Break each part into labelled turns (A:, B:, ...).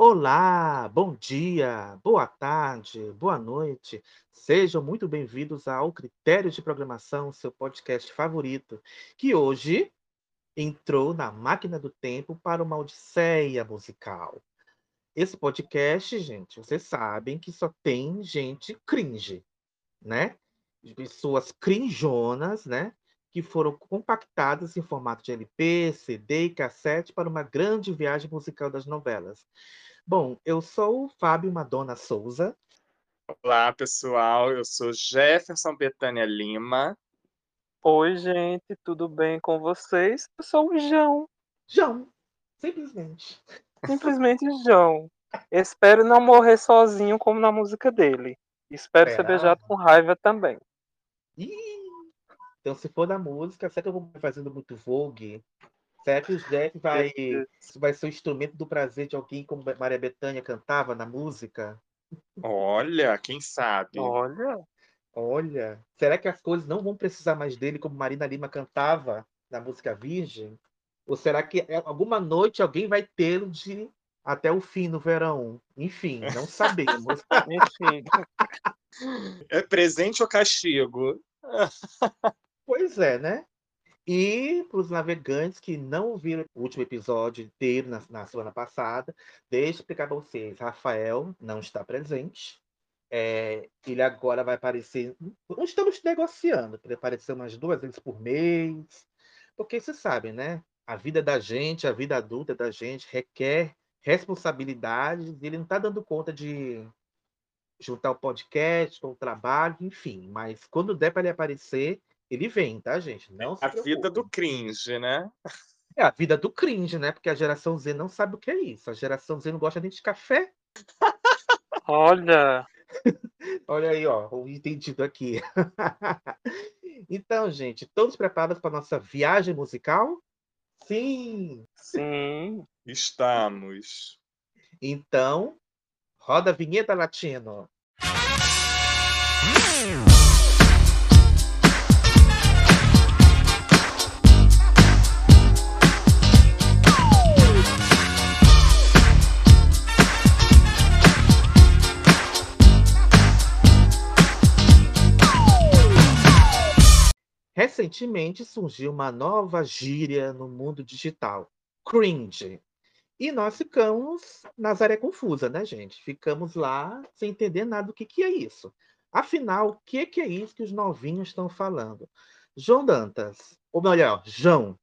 A: Olá, bom dia, boa tarde, boa noite. Sejam muito bem-vindos ao Critério de Programação, seu podcast favorito, que hoje entrou na máquina do tempo para uma odisseia musical. Esse podcast, gente, vocês sabem que só tem gente cringe, né? Pessoas crinjonas, né? Que foram compactadas em formato de LP, CD e cassete para uma grande viagem musical das novelas. Bom, eu sou o Fábio Madonna Souza.
B: Olá, pessoal. Eu sou Jefferson Betânia Lima.
C: Oi, gente, tudo bem com vocês? Eu sou o João.
A: João, simplesmente.
C: Simplesmente João. Espero não morrer sozinho como na música dele. Espero ser beijado com raiva também.
A: Ih, então, se for da música, será que eu vou fazendo muito Vogue? Será que o Jeff vai, vai ser o instrumento do prazer de alguém como Maria Bethânia cantava na música?
B: Olha, quem sabe?
C: Olha.
A: Olha, será que as coisas não vão precisar mais dele como Marina Lima cantava na música Virgem? Ou será que é, alguma noite alguém vai tê-lo de até o fim no verão? Enfim, não sabemos.
C: Enfim.
B: É presente ou castigo?
A: pois é, né? E para os navegantes que não ouviram o último episódio inteiro na, na semana passada, deixa eu explicar para vocês. Rafael não está presente. É, ele agora vai aparecer. Estamos negociando para aparecer umas duas vezes por mês. Porque você sabe, né? A vida da gente, a vida adulta da gente requer responsabilidades. Ele não está dando conta de juntar o podcast com o trabalho, enfim. Mas quando der para ele aparecer, ele vem, tá, gente? Não
B: a vida do cringe, né?
A: É a vida do cringe, né? Porque a geração Z não sabe o que é isso. A geração Z não gosta nem de café.
C: Olha!
A: Olha aí, ó, o entendido aqui. então, gente, todos preparados para nossa viagem musical? Sim!
C: Sim!
B: Estamos!
A: Então, roda a vinheta latino. Recentemente surgiu uma nova gíria no mundo digital, cringe. E nós ficamos Nazaré confusa, né, gente? Ficamos lá sem entender nada do que, que é isso. Afinal, o que, que é isso que os novinhos estão falando? João Dantas, ou melhor, João,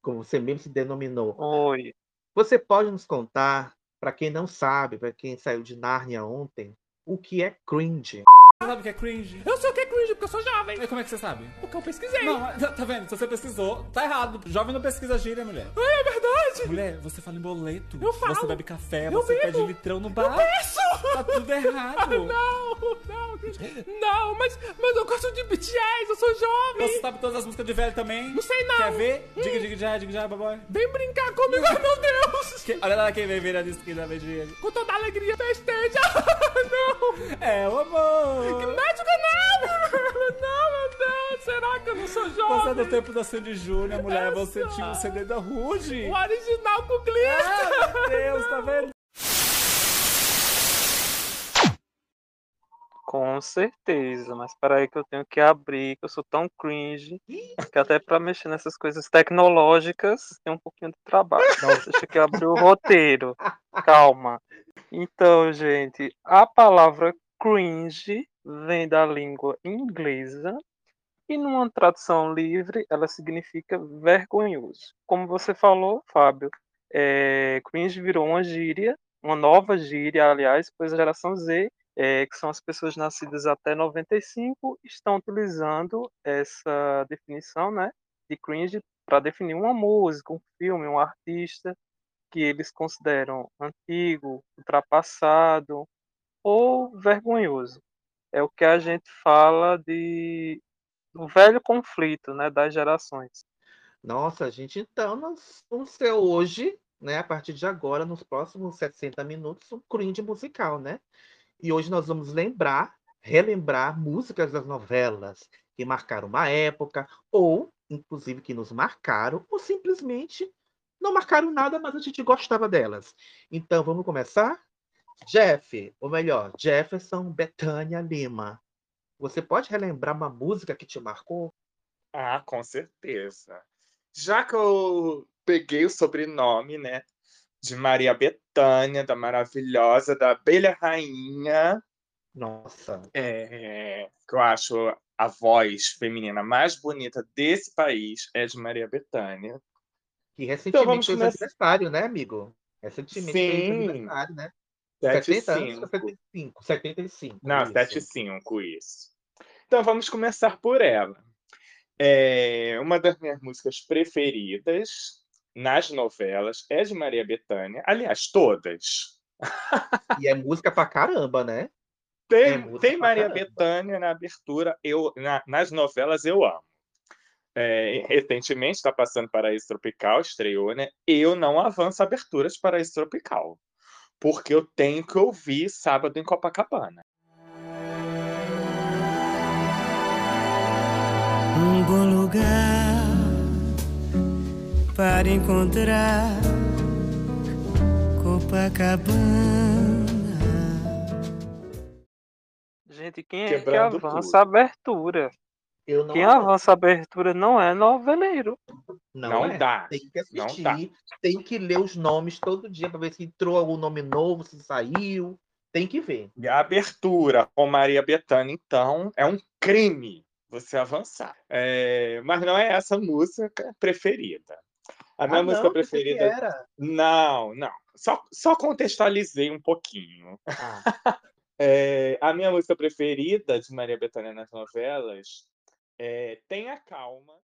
A: como você mesmo se denominou.
C: Oi.
A: Você pode nos contar, para quem não sabe, para quem saiu de Nárnia ontem, o que é cringe?
D: Você sabe o que é cringe?
E: Eu sei o que é cringe, porque eu sou jovem.
D: E como é que você sabe?
E: Porque eu pesquisei.
D: Não, tá, tá vendo? Se você pesquisou, tá errado. Jovem não pesquisa gíria, mulher.
E: É, é verdade.
D: Mulher, você fala em boleto.
E: Eu falo.
D: Você bebe café,
E: Eu
D: você
E: bebo.
D: pede litrão no bar.
E: Eu peço.
D: Tá tudo errado.
E: Não, não, não, mas, mas eu gosto de BTS, eu sou jovem.
D: Você sabe todas as músicas de velho também?
E: Não sei não.
D: Quer ver? Diga, diga já, diga já, baboy.
E: Vem brincar comigo, ai meu Deus.
D: Que- olha lá quem vem vir a esquina.
E: Com toda alegria, festeja. não.
D: É o amor.
E: Que médico não. Não, meu Deus, será que eu não sou
D: é
E: jovem?
D: do tempo da Sandy Júnior, mulher.
E: Eu
D: Você
E: sou.
D: tinha um CD da Ruge.
E: O original com glitter.
D: Ah, meu Deus, tá vendo?
C: Com certeza, mas peraí que eu tenho que abrir, que eu sou tão cringe, que até pra mexer nessas coisas tecnológicas tem um pouquinho de trabalho. Então, deixa que eu abrir o roteiro. Calma. Então, gente, a palavra cringe vem da língua inglesa e numa tradução livre ela significa vergonhoso. Como você falou, Fábio, é, cringe virou uma gíria, uma nova gíria, aliás, pois a geração Z é, que são as pessoas nascidas até 95, estão utilizando essa definição né, de cringe para definir uma música, um filme, um artista que eles consideram antigo, ultrapassado ou vergonhoso. É o que a gente fala de do velho conflito né, das gerações.
A: Nossa, gente, então nós vamos ter hoje, né, a partir de agora, nos próximos 60 minutos, um cringe musical, né? E hoje nós vamos lembrar, relembrar músicas das novelas que marcaram uma época, ou, inclusive, que nos marcaram, ou simplesmente não marcaram nada, mas a gente gostava delas. Então, vamos começar? Jeff, ou melhor, Jefferson Betânia Lima. Você pode relembrar uma música que te marcou?
B: Ah, com certeza. Já que eu peguei o sobrenome, né, de Maria Bethânia, da maravilhosa, da abelha rainha,
A: Nossa.
B: é, que eu acho a voz feminina mais bonita desse país é de Maria Bethânia.
A: Que recentemente
B: vamos
A: fez
B: começar.
A: aniversário, né, amigo? Recentemente fez
B: Sim.
A: aniversário, né? 70 anos,
B: 75.
A: 75. 75.
B: Não,
A: isso.
B: 75, isso. Então vamos começar por ela. É, uma das minhas músicas preferidas nas novelas é de Maria Bethânia. Aliás, todas.
A: E é música pra caramba, né?
B: Tem,
A: É
B: tem Maria
A: caramba.
B: Bethânia na abertura, eu, na- nas novelas eu amo. É, recentemente está passando Paraíso Tropical, estreou, né? Eu não avanço aberturas de Paraíso Tropical, porque eu tenho que ouvir sábado em Copacabana.
F: Um bom lugar para encontrar Copacabana.
C: Gente, quem é que avança
B: tudo.
C: a abertura?
A: Eu não
C: Quem avança a abertura não é noveleiro.
A: Não,
B: Não
A: é.
B: dá.
A: Tem que
B: Não
A: assistir,
B: dá.
A: tem que ler os nomes todo dia para ver se entrou algum nome novo, se saiu. Tem que ver.
B: E a abertura com Maria Bethânia, então, é um crime você avançar. É, mas não é essa música preferida. A minha
A: ah,
B: música
A: não,
B: preferida.
A: era.
B: Não, não. Só, só contextualizei um pouquinho.
A: Ah,
B: É, a minha música preferida de Maria Bethânia nas novelas é Tenha Calma.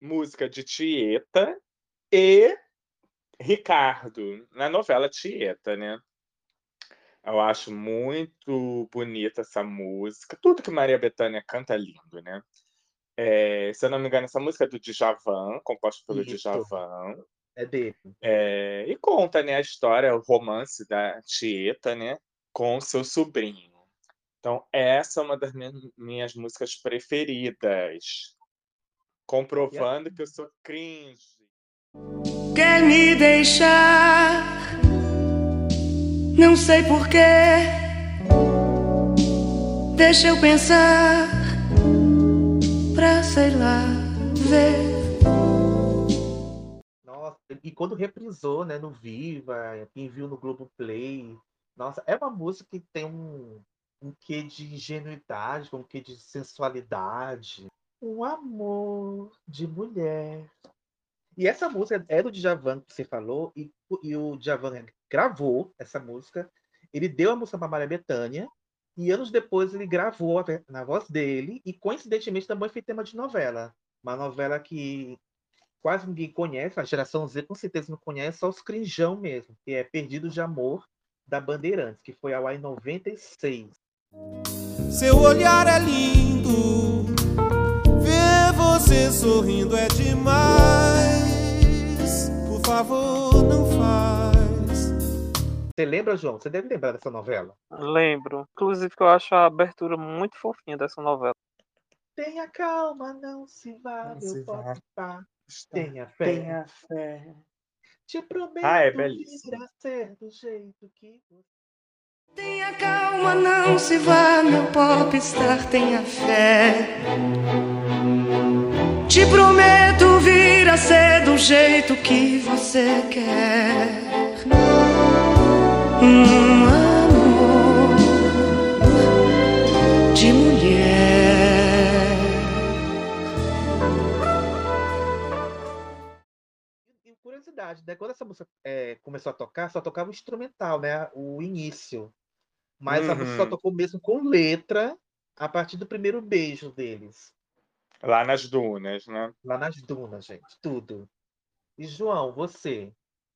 B: Música de Tieta e Ricardo, na novela Tieta, né? Eu acho muito bonita essa música. Tudo que Maria Bethânia canta é lindo, né? É, se eu não me engano, essa música é do Djavan, composta pelo
A: Isso.
B: Djavan.
A: é dele.
B: É, e conta, né, a história, o romance da Tieta, né, com seu sobrinho. Então, essa é uma das minhas, músicas preferidas. Comprovando que eu sou cringe.
F: Quer me deixar? Não sei porquê. Deixa eu pensar sei lá ver.
A: Nossa, e quando reprisou, né, no Viva, quem viu no Globoplay, nossa, é uma música que tem um, um quê de ingenuidade, um quê de sensualidade, um amor de mulher. E essa música é do Djavan que você falou, e, e o Djavan gravou essa música, ele deu a música para Maria Bethânia, e anos depois ele gravou na voz dele, e coincidentemente também foi tema de novela. Uma novela que quase ninguém conhece, a geração Z com certeza não conhece, só os crinjão mesmo, que é Perdidos de Amor, da Bandeirantes, que foi ao ar em 96.
E: Seu olhar é lindo, ver você sorrindo é demais. Por favor, não faz.
A: Você lembra, João? Você deve lembrar dessa novela.
C: Lembro. Inclusive que eu acho a abertura muito fofinha dessa novela.
A: Tenha calma, não se vá,
B: Não
A: meu
B: se vá.
A: popstar. Tenha fé.
B: Tenha fé.
A: Te prometo
B: Ah, é belíssimo.
A: vir a ser do jeito que você
F: Tenha calma, não se vá, meu popstar, tenha fé. Te prometo vir a ser do jeito que você quer. Um amor de mulher.
A: E curiosidade, né? Quando essa música é, começou a tocar, só tocava o instrumental, né? O início. Mas a música só
B: Uhum.
A: tocou mesmo com letra a partir do primeiro beijo deles.
B: Lá nas dunas, né?
A: Lá nas dunas, gente. Tudo. E, João, você?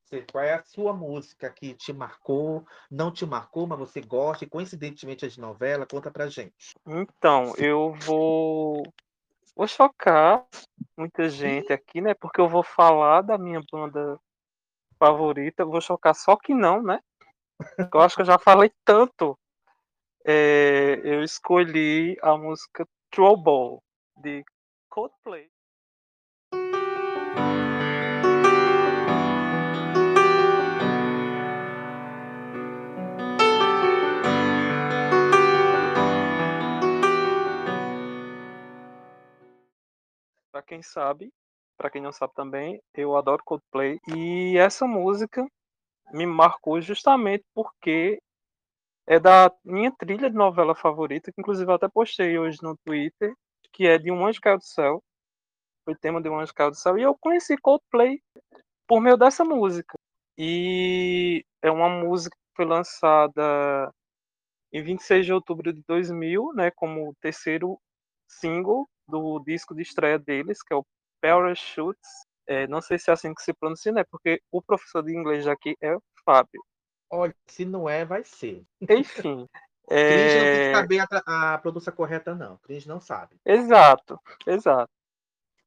A: Você- qual é a sua música que te marcou, não te marcou, mas você gosta e coincidentemente é de novela? Conta pra gente.
C: Então, eu vou. Vou chocar muita gente aqui, né? Porque eu vou falar da minha banda favorita, vou chocar só que não, né? Eu acho que eu já falei tanto. É, eu escolhi a música Trouble, de Coldplay. Pra quem sabe, pra quem não sabe também, eu adoro Coldplay. E essa música me marcou justamente porque é da minha trilha de novela favorita, que inclusive eu até postei hoje no Twitter, que é de Um Anjo Caiu do Céu. Foi tema de Um Anjo Caiu do Céu. E eu conheci Coldplay por meio dessa música. E é uma música que foi lançada em 26 de outubro de 2000, né, como terceiro single do disco de estreia deles, que é o Parachutes. É, não sei se é assim que se pronuncia, né, porque o professor de inglês aqui é o Fábio.
A: Olha, se não é, vai ser.
C: Enfim.
A: Cris não tem
C: é,
A: que saber a, a pronúncia correta, não. Cris não sabe.
C: Exato, exato.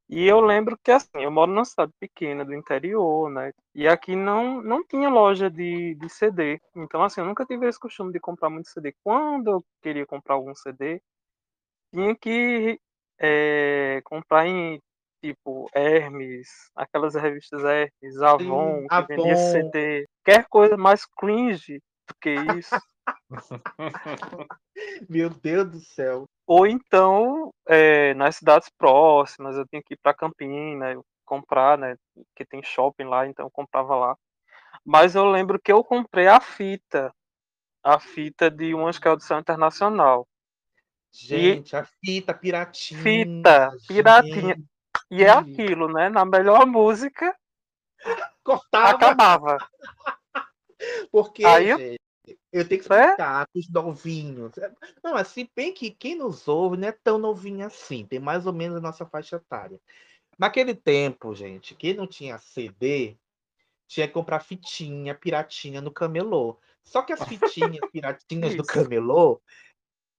C: E eu lembro que assim, eu moro numa cidade pequena do interior, né? E aqui não, não tinha loja de, de CD. Então, assim, eu nunca tive esse costume de comprar muito CD. Quando eu queria comprar algum CD, tinha que é, comprar em tipo Hermes, aquelas revistas Hermes, Avon, que vendia. CD. Qualquer coisa mais cringe do que isso.
A: Meu Deus do céu.
C: Ou então, é, nas cidades próximas, eu tinha que ir para Campina, eu comprar, né? Que tem shopping lá, então eu comprava lá. Mas eu lembro que eu comprei a fita, a fita de um do Céu Internacional.
A: Gente, a fita piratinha.
C: Fita, piratinha.
A: gente.
C: E é aquilo, né? Na melhor música,
A: Cortava.
C: acabava.
A: Porque,
C: Aí eu-
A: gente, eu tenho que
C: É?
A: explicar para os novinhos. Não, assim, bem que quem nos ouve não é tão novinho assim, tem mais ou menos a nossa faixa etária. Naquele tempo, gente, quem não tinha CD tinha que comprar fitinha, piratinha no camelô. Só que as fitinhas, piratinhas do camelô,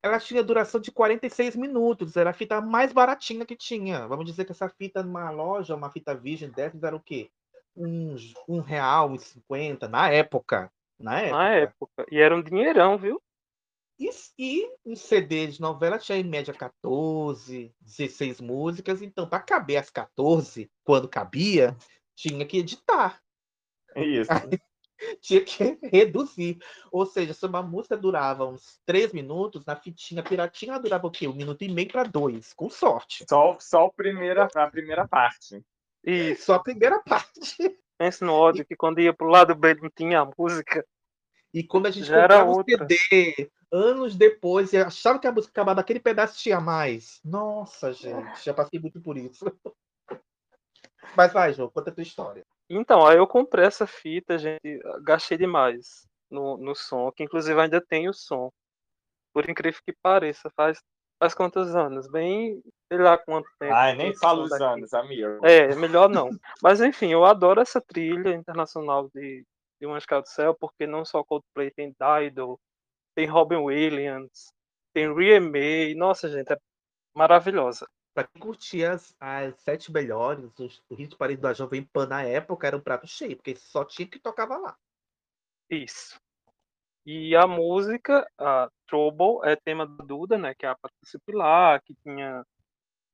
A: elas tinham duração de 46 minutos, era a fita mais baratinha que tinha. Vamos dizer que essa fita numa loja, uma fita virgem dessas, era o quê? Uns um real e cinquenta na época. Na época.
C: Na época. E era um dinheirão, viu?
A: E, e um CD de novela tinha em média 14, 16 músicas, então para caber as 14, quando cabia, tinha que editar,
B: Isso.
A: tinha que reduzir. Ou seja, se uma música durava uns 3 minutos, na fitinha piratinha ela durava o quê? Um minuto e meio para dois, com sorte.
B: Só, só a, primeira, a primeira parte.
C: Isso.
A: Só a primeira parte.
C: Pensa no ódio que quando ia pro lado B não tinha a música.
A: E quando a gente
C: Já
A: comprava o
C: outra.
A: CD, anos depois, e achava que a música acabava, aquele pedaço tinha mais. Nossa, gente, já passei muito por isso. Mas vai, João, conta a tua história.
C: Então, aí eu comprei essa fita, gente, gastei demais no, no som, que inclusive ainda tem o som. Por incrível que pareça, faz, faz quantos anos? Bem, sei lá quanto tempo.
B: Ai,
C: que
B: nem
C: som
B: os
C: daqui.
B: anos, amigo.
C: É, melhor não. Mas enfim, eu adoro essa trilha internacional de, de Um Caiu do Céu, porque não só Coldplay, tem Dido, tem Robin Williams, tem Ria May, nossa gente, é maravilhosa.
A: Pra quem curtia as, as sete melhores, os, o hit parede da Jovem Pan na época era um prato cheio, porque só tinha que tocava lá.
C: Isso. E a música, a Trouble, é tema da Duda, né, que é a Patrícia Pilar, que tinha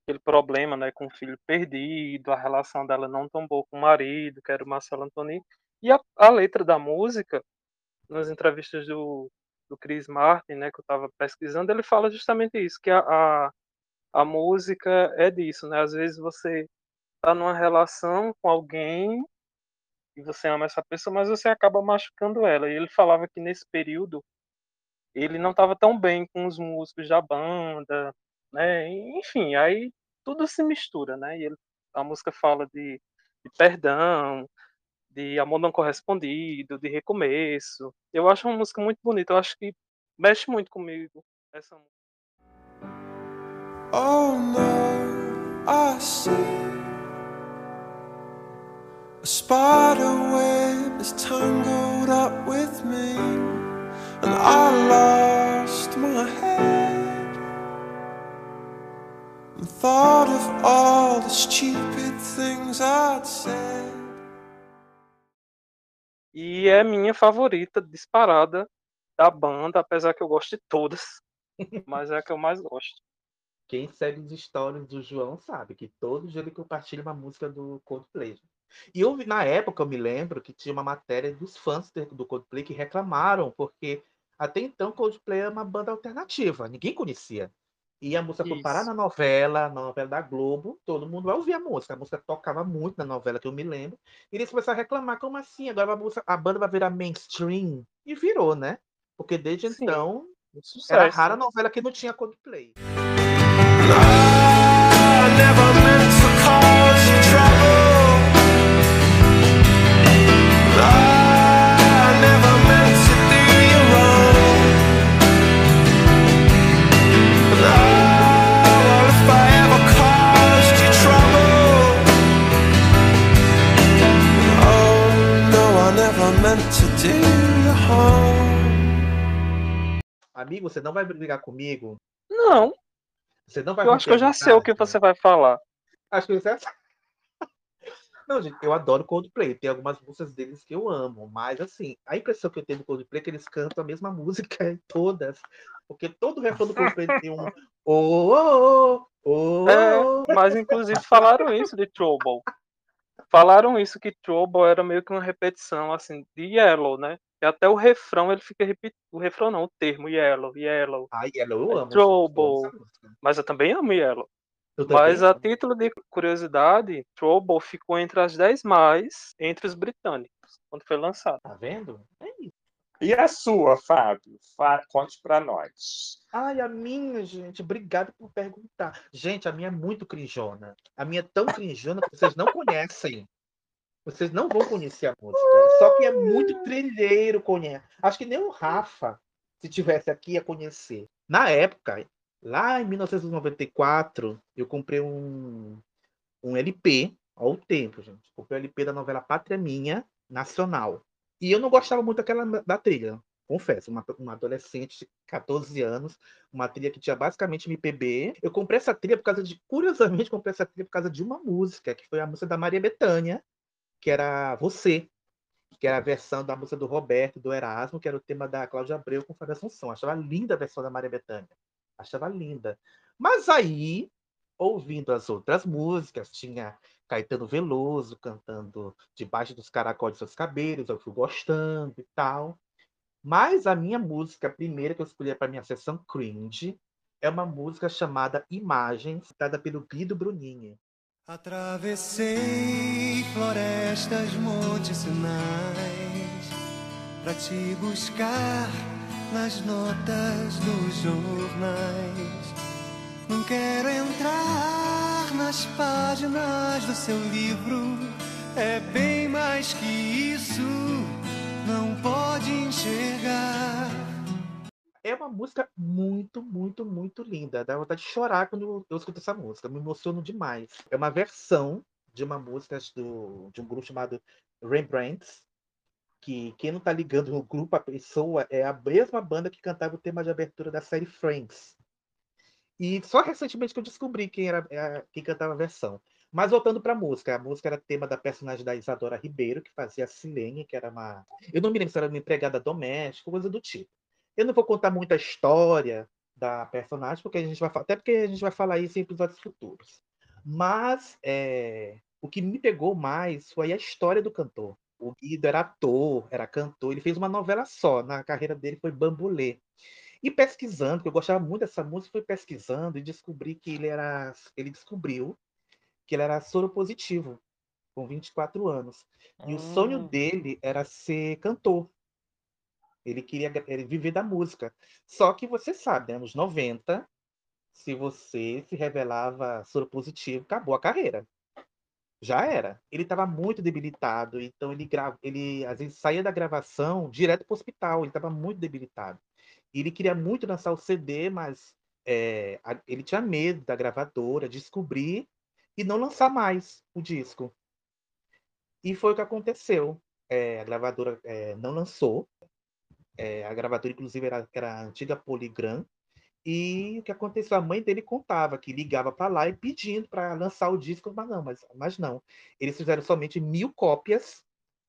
C: aquele problema, né, com o filho perdido, a relação dela não tão boa com o marido, que era o Marcelo Antoni. E a, a letra da música, nas entrevistas do, do Chris Martin, né, que eu estava pesquisando, ele fala justamente isso, que a, a, a música é disso, né, às vezes você tá numa relação com alguém e você ama essa pessoa, mas você acaba machucando ela. E ele falava que nesse período ele não estava tão bem com os músicos da banda, né? Enfim, aí tudo se mistura, né? E ele, a música fala de, de perdão, de amor não correspondido, de recomeço. Eu acho uma música muito bonita. Eu acho que mexe muito comigo essa música.
G: Oh no, I see a spider web is tangled up with me, and I lost my head and thought of all the stupid things I'd said.
C: E é minha favorita disparada da banda, apesar que eu gosto de todas, mas é a que eu mais gosto.
A: Quem segue os stories do João sabe que todo dia ele compartilha uma música do Coldplay. E eu, na época, eu me lembro que tinha uma matéria dos fãs do Coldplay que reclamaram, porque até então Coldplay é uma banda alternativa, ninguém conhecia. E a música foi parar na novela, na novela da Globo, todo mundo vai ouvir a música. A música tocava muito na novela, que eu me lembro. E eles começaram a reclamar, como assim? Agora a, música- a banda vai virar mainstream? E virou, né? Porque desde
C: Sim.
A: então,
C: Um
A: era rara a novela que não tinha Coldplay.
G: I
A: Amigo, você não vai brigar comigo?
C: Não,
A: Você não vai
C: eu acho que eu já sei o que você vai falar.
A: Acho que você Não, gente, eu adoro Coldplay. Tem algumas músicas deles que eu amo, mas assim, a impressão que eu tenho do Coldplay é que eles cantam a mesma música em todas. Porque todo refrão do Coldplay tem um oh, oh, oh, oh,
C: É, mas inclusive falaram isso de Trouble. Falaram isso que Trouble era meio que uma repetição assim de Yellow, né? E até o refrão ele fica repetindo. O refrão não, o termo Yellow, Yellow.
A: Ai, Yellow, eu amo.
C: Trouble.
A: eu amo música.
C: Mas eu também amo Yellow.
A: Também
C: Mas a título de curiosidade, Trouble ficou entre as 10 mais entre os britânicos, quando foi lançado.
A: Tá vendo? É isso.
B: E a sua, Fábio? Fa- Conte pra nós.
A: Ai, a minha, gente, obrigado por perguntar. Gente, a minha é muito crinjona. A minha é tão crinjona que vocês não conhecem. Vocês não vão conhecer a música. Só que é muito trilheiro conhece. Acho que nem o Rafa, se tivesse aqui, ia conhecer. Na época, lá em 1994, eu comprei um, um LP, ao tempo, gente. Comprei o LP da novela Pátria Minha, nacional. E eu não gostava muito daquela da trilha, confesso. Uma, uma adolescente de 14 anos, uma trilha que tinha basicamente MPB. Eu comprei essa trilha por causa de. Curiosamente, comprei essa trilha por causa de uma música, que foi a música da Maria Bethânia, que era Você, que era a versão da música do Roberto do Erasmo, que era o tema da Cláudia Abreu com Fábio Assunção. Achava linda a versão da Maria Bethânia. Achava linda. Mas aí, ouvindo as outras músicas, tinha Caetano Veloso cantando Debaixo dos Caracóis de Seus Cabelos, eu fui gostando e tal. Mas a minha música, primeira que eu escolhi para minha sessão cringe, é uma música chamada Imagens, citada pelo Guido Bruninho.
G: Atravessei florestas, montes, sinais Pra te buscar nas notas dos jornais. Não quero entrar nas páginas do seu livro É bem mais que isso Não pode enxergar
A: É uma música muito, muito, muito linda. Dá vontade de chorar quando eu escuto essa música. Me emociono demais. É uma versão de uma música do, de um grupo chamado Rembrandts, que quem não tá ligando no grupo, a pessoa é a mesma banda que cantava o tema de abertura da série Friends. E só recentemente que eu descobri quem era é, quem cantava a versão. Mas voltando para a música, a música era tema da personagem da Isadora Ribeiro, que fazia a Silene, que era uma. Eu não me lembro se era uma empregada doméstica, coisa do tipo. Eu não vou contar muita história da personagem, porque a gente vai até porque a gente vai falar isso em episódios futuros. Mas é, o que me pegou mais foi a história do cantor. O Guido era ator, era cantor, ele fez uma novela só, na carreira dele foi Bambolê. E pesquisando, que eu gostava muito dessa música, fui pesquisando e descobri que ele era, ele descobriu que ele era soropositivo, com 24 anos. E o sonho
C: Hum.
A: dele era ser cantor. Ele queria viver da música. Só que você sabe, né, nos 90, se você se revelava soropositivo, acabou a carreira. Já era. Ele estava muito debilitado, então ele, gra... ele às vezes saía da gravação direto para o hospital, ele estava muito debilitado. Ele queria muito lançar o CD, mas é, ele tinha medo da gravadora descobrir e não lançar mais o disco. E foi o que aconteceu. É, a gravadora é, não lançou. É, a gravadora, inclusive, era, era a antiga Polygram. E o que aconteceu? A mãe dele contava que ligava para lá e pedindo para lançar o disco, mas não, mas, mas não. Eles fizeram somente mil cópias,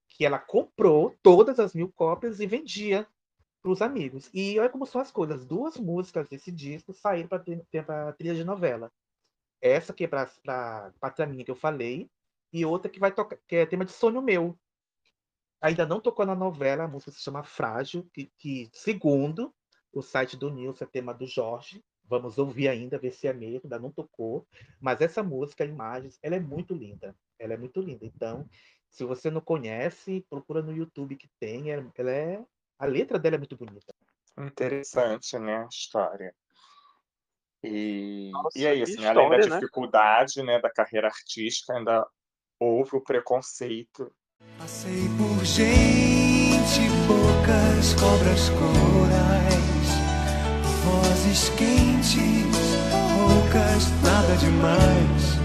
A: que ela comprou todas as mil cópias e vendia para os amigos. E olha como são as coisas. Duas músicas desse disco saíram para trilha de novela. Essa que é para Pátria Minha que eu falei, e outra que vai tocar, que é tema de Sonho Meu. Ainda não tocou na novela, a música se chama Frágil, que, que segundo o site do Nilson é tema do Jorge. Vamos ouvir ainda, ver se é mesmo, ainda não tocou. Mas essa música, Imagens, ela é muito linda. Ela é muito linda. Então, se você não conhece, procura no YouTube que tem. é- Ela é. A letra dela é muito bonita.
B: Interessante, né, a história. E,
C: Nossa,
B: e é isso, né? Além da
C: né?
B: dificuldade, né, da carreira artística, ainda houve o preconceito.
G: Passei por gente, bocas, cobras, corais, vozes quentes, roucas, nada demais.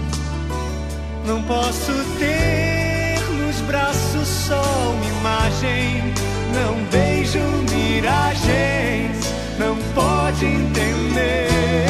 G: Não posso ter nos braços só uma imagem, não vejo miragens, não pode entender.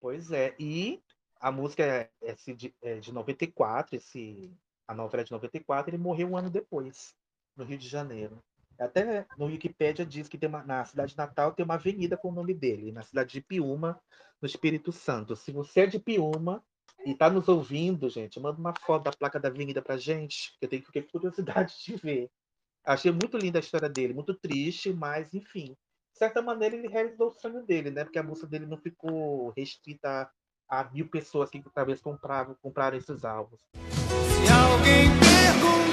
A: Pois é. E a música é, é de, é de 94, esse, a novela é de 94, ele morreu um ano depois, no Rio de Janeiro. Até no Wikipédia diz que uma- na cidade de Natal tem uma avenida com o nome dele, na cidade de Piúma, no Espírito Santo. Se você é de Piúma e está nos ouvindo, gente, manda uma foto da placa da avenida pra gente, que eu tenho curiosidade de ver. Achei muito linda a história dele, muito triste, mas enfim. De certa maneira, ele realizou o sonho dele, né? Porque a música dele não ficou restrita a mil pessoas que talvez compravam, compraram esses álbuns.
G: Se alguém perguntar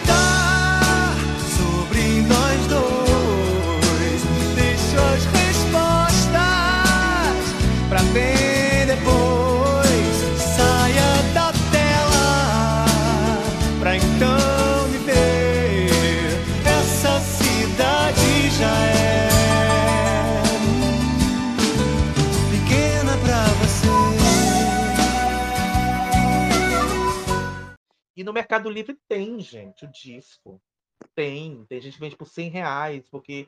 A: no Mercado Livre tem, gente, o disco. Tem. Tem gente que vende por 100 reais, porque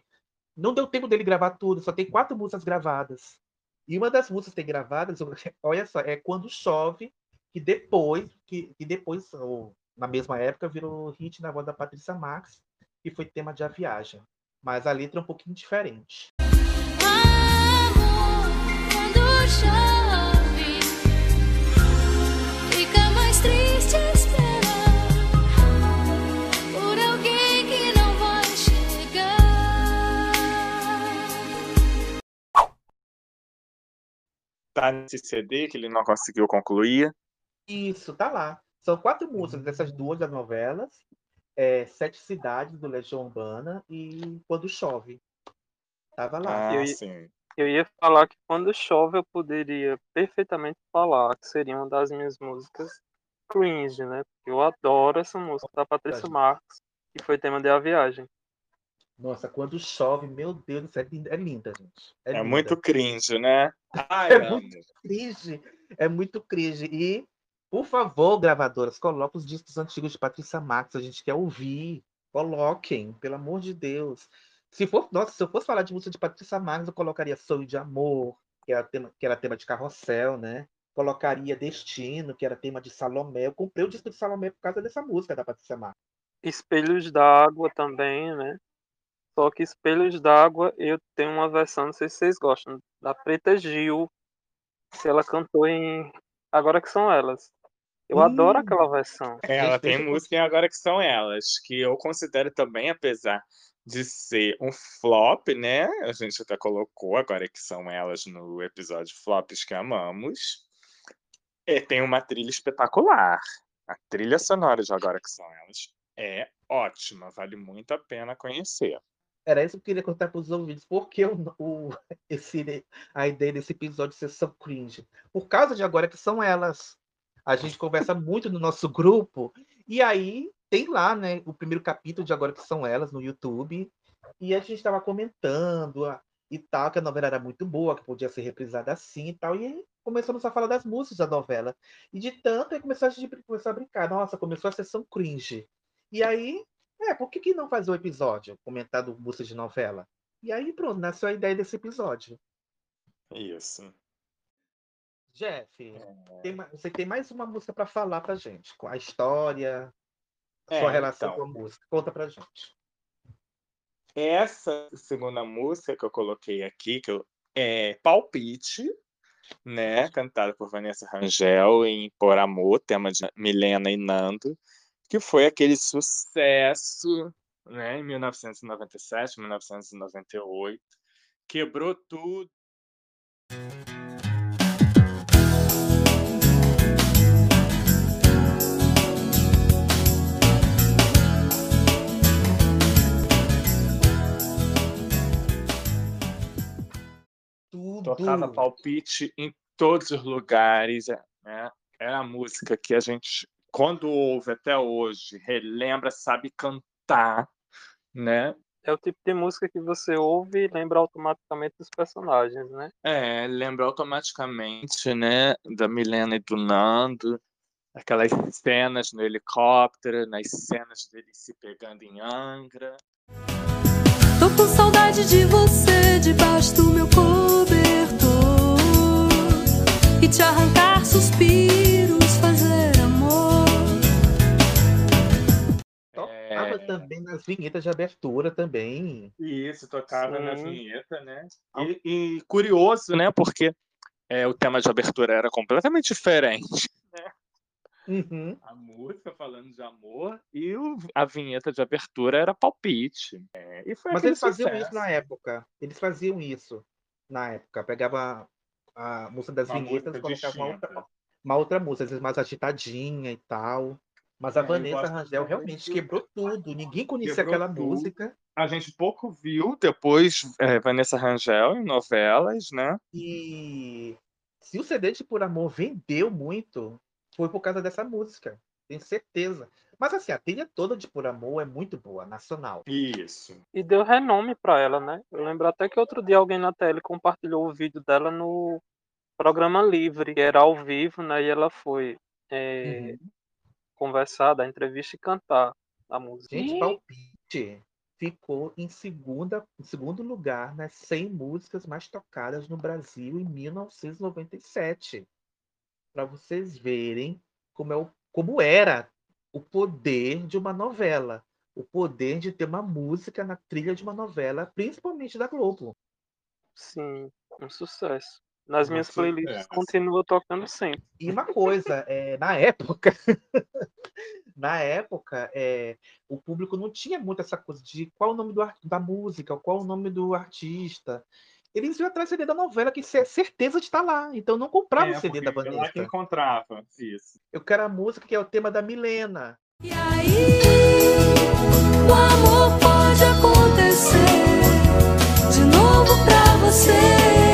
A: não deu tempo dele gravar tudo, só tem quatro músicas gravadas. E uma das músicas que tem gravadas, olha só, é Quando Chove, que depois, que, que depois, ou na mesma época, virou hit na voz da Patrícia Marx, que foi tema de A Viagem. Mas a letra é um pouquinho diferente.
H: Amor, quando chove,
B: Tá nesse CD que ele não conseguiu concluir.
A: Isso, tá lá. São quatro músicas dessas duas das novelas. É, Sete Cidades, do Legião Urbana, e Quando Chove. Tava lá.
B: Ah,
C: Eu ia-
B: sim.
C: Eu ia falar que quando chove eu poderia perfeitamente falar que seria uma das minhas músicas cringe, né? Porque eu adoro essa música da Patrícia. Marques, que foi tema de A Viagem.
A: Nossa, Quando Chove, meu Deus do céu, é linda, é linda, gente.
B: É,
A: linda.
B: muito cringe, né? Ai,
A: É
B: amo.
A: muito cringe. É muito cringe. E, por favor, gravadoras, coloquem os discos antigos de Patrícia Marques. A gente quer ouvir. Coloquem, pelo amor de Deus. Se for, nossa, se eu fosse falar de música de Patrícia Marques, eu colocaria Sonho de Amor, que era tema, que era tema de Carrossel, né? Colocaria Destino, que era tema de Salomé. Eu comprei o disco de Salomé por causa dessa música da Patrícia Marques.
C: Espelhos d'Água também, né? Só que Espelhos d'Água eu tenho uma versão, não sei se vocês gostam, da Preta Gil, que ela cantou em Agora que são elas. Eu
A: Hum.
C: adoro aquela versão.
B: Ela
A: Gente,
B: tem música em agora que são elas, que eu considero também, apesar de ser um flop, né? A gente até colocou agora que são elas no episódio Flops que amamos. É, tem uma trilha espetacular. A trilha sonora de agora que são elas é ótima, vale muito a pena conhecer.
A: Era isso que eu queria contar para os ouvintes. Por que o, o- esse, a ideia desse episódio ser tão cringe? Por causa de agora que são elas. A gente conversa muito no nosso grupo. E aí tem lá, né, o primeiro capítulo de Agora que são elas no YouTube. E a gente estava comentando ah, e tal, que a novela era muito boa, que podia ser reprisada assim e tal. E aí começamos a falar das músicas da novela. E de tanto, aí começou a gente começou a brincar. Nossa, começou a sessão cringe. E aí é, por que, que não fazer o episódio comentado música de novela? E aí, pronto, nasceu a ideia desse episódio.
B: Isso.
A: Jeff, tem ma- você tem mais uma música para falar pra gente, com a história, sua
B: É,
A: relação
B: então.
A: com a música. Conta pra gente.
B: Essa segunda música que eu coloquei aqui, que eu, é Palpite, né? Cantada por Vanessa Rangel em Por Amor, tema de Milena e Nando, que foi aquele sucesso, né? Em 1997, 1998, quebrou tudo.
A: Tudo.
B: tocava palpite em todos os lugares, né? Era a música que a gente, quando ouve até hoje, relembra, sabe cantar, né?
C: É o tipo de música que você ouve e lembra automaticamente dos personagens, né?
B: É, lembra automaticamente, né, da Milena e do Nando, aquelas cenas no helicóptero, nas cenas deles se pegando em Angra.
H: Tô com saudade de você debaixo do meu cobertor e te arrancar suspiros,
A: Tocava também nas vinhetas de abertura também.
B: Isso, tocava na
C: Sim.
B: vinheta, né? E, e curioso, né? Porque é, o tema de abertura era completamente diferente.
A: Uhum.
B: A música falando de amor e o- a vinheta de abertura era palpite. É, e foi
A: Mas eles faziam
B: sucesso.
A: isso na época. Eles faziam isso na época. Pegava a música das
B: Uma
A: vinhetas e
B: música
A: colocava uma outra, uma outra música, às vezes mais agitadinha e tal. Mas a
B: É,
A: Vanessa Rangel realmente quebrou tudo. Ninguém conhecia
B: Quebrou
A: aquela
B: tudo.
A: música.
B: A gente pouco viu depois é, Vanessa Rangel em novelas, né?
A: E se o CD de Por Amor vendeu muito, foi por causa dessa música. Tenho certeza. Mas assim, a trilha toda de Por Amor é muito boa, nacional.
B: Isso.
C: E deu renome pra ela, né? Eu lembro até que outro dia alguém na tele compartilhou o vídeo dela no programa Livre, que era ao vivo, né? E ela foi é,
A: Uhum.
C: Conversar, dar entrevista e cantar a música.
A: Gente, Palpite ficou em, segunda, em segundo lugar nas 100 músicas mais tocadas no Brasil em 1997. Para vocês verem como, é o, como era o poder de uma novela. O poder de ter uma música na trilha de uma novela, principalmente da Globo.
C: sim, um sucesso. Nas minhas playlists
B: sucesso.
C: continua tocando sempre.
A: E uma coisa, é, na época, na época, é, o público não tinha muito essa coisa de qual o nome do, da música, qual o nome do artista. Eles iam atrás do CD da novela, que é certeza de estar lá. Então não comprava
B: É,
A: o CD da
B: porque lá que encontrava. Isso.
A: Eu quero a música que é o tema da Milena.
H: E aí, o amor pode acontecer de novo pra você.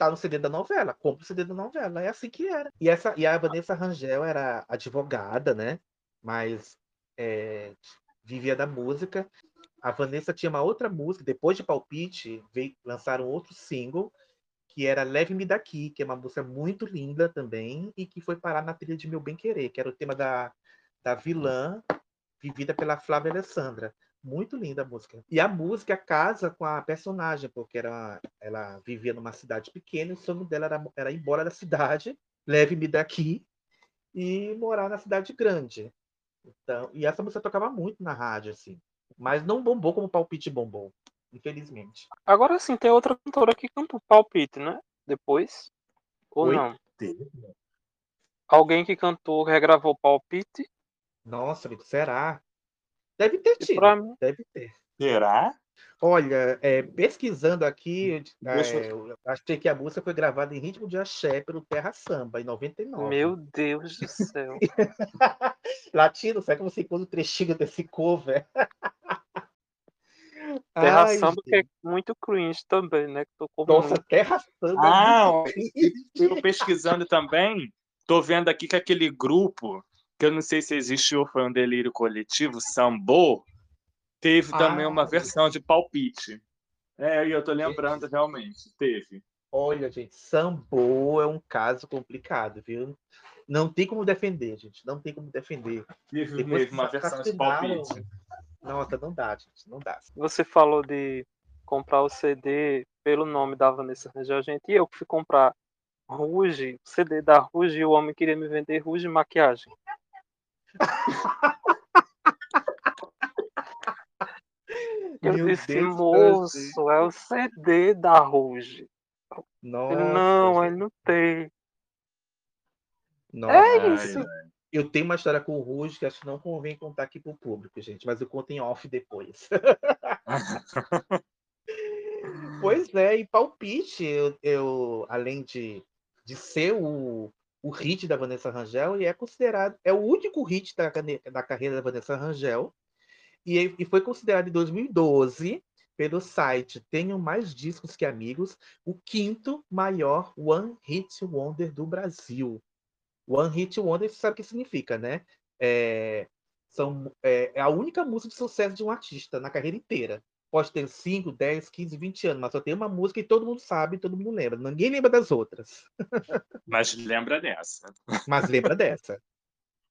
A: Tá no CD da novela, compra o CD da novela. É assim que era. E, essa, e a Vanessa Rangel era advogada, né? Mas é, vivia da música. A Vanessa tinha uma outra música, depois de Palpite, veio, lançaram outro single, que era Leve-me Daqui, que é uma música muito linda também, e que foi parar na trilha de Meu Bem Querer, que era o tema da, da vilã, vivida pela Flávia Alessandra. Muito linda a música. E a música casa com a personagem, porque era, ela vivia numa cidade pequena e o sonho dela era, era ir embora da cidade, leve-me daqui, e morar na cidade grande. Então, e essa música tocava muito na rádio, assim. Mas não bombou como Palpite bombou, infelizmente.
C: Agora sim, tem outra cantora que canta o palpite, né? Depois. Ou
A: Oi?
C: não? Alguém que cantou, regravou palpite.
A: Nossa, amigo, será? Deve ter tido,
C: mim,
A: deve ter.
B: Será?
A: Olha, é, pesquisando aqui,
B: Deixa eu-
A: é, eu achei que a música foi gravada em ritmo de axé pelo Terra Samba, em 99.
C: meu Deus do céu.
A: Latino, será que você encontra o trechinho desse cover?
C: Terra
A: Ai,
C: Samba que é muito cringe também, né? Que tocou
A: Nossa,
C: muito.
A: Terra Samba.
B: Ah,
A: é muito cringe.
B: Eu pesquisando também, tô vendo aqui que aquele grupo, que eu não sei se existiu ou foi um delírio coletivo, Sambo, teve também uma
A: Ah.
B: versão de palpite. É, e eu tô lembrando realmente, teve.
A: Olha, gente, Sambo é um caso complicado, viu? Não tem como defender, gente. Não tem como defender.
B: Teve uma versão de palpite.
A: Nossa, não dá, gente. Não dá.
C: Você falou de comprar o CD pelo nome da Vanessa Rangel, gente, e eu que fui comprar Ruge, CD da Ruge, e o homem queria me vender Ruge maquiagem. Eu
A: Meu
C: disse,
A: Deus,
C: moço, é o CD da Ruge. Não, ele não tem.
A: nossa.
C: É isso.
A: Eu tenho uma história com o Ruge que acho que não convém contar aqui pro público, gente, mas eu conto em off depois. Pois é, e palpite, eu, eu, além de, de ser o, o hit da Vanessa Rangel, ele é considerado, é o único hit da, da carreira da Vanessa Rangel, e, e foi considerado em 2012, pelo site Tenho Mais Discos Que Amigos, o quinto maior One Hit Wonder do Brasil. One Hit Wonder, você sabe o que significa, né? É, são, é, é a única música de sucesso de um artista na carreira inteira. Pode ter 5, 10, 15, 20 anos, mas só tem uma música e todo mundo sabe, todo mundo lembra. Ninguém lembra das outras,
B: Mas lembra dessa.
A: mas lembra dessa.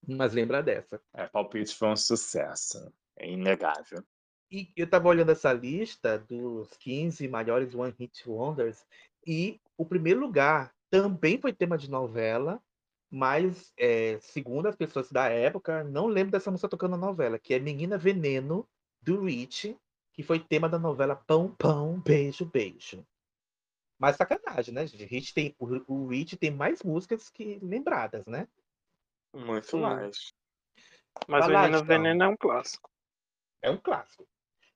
A: Mas lembra dessa.
B: É, Palpite foi um sucesso. É inegável.
A: E eu estava olhando essa lista dos 15 maiores One Hit Wonders e o primeiro lugar também foi tema de novela, mas é, segundo as pessoas da época, não lembro dessa música tocando na novela, que é Menina Veneno, do Rich, que foi tema da novela Pão Pão, Beijo Beijo. Mas sacanagem, né, gente? Rich tem, o, o Rich tem mais músicas que lembradas, né?
B: Muito
C: Sim.
B: mais.
C: Mas
A: Vai
C: Menina
A: João.
C: Veneno é um clássico.
A: É um clássico.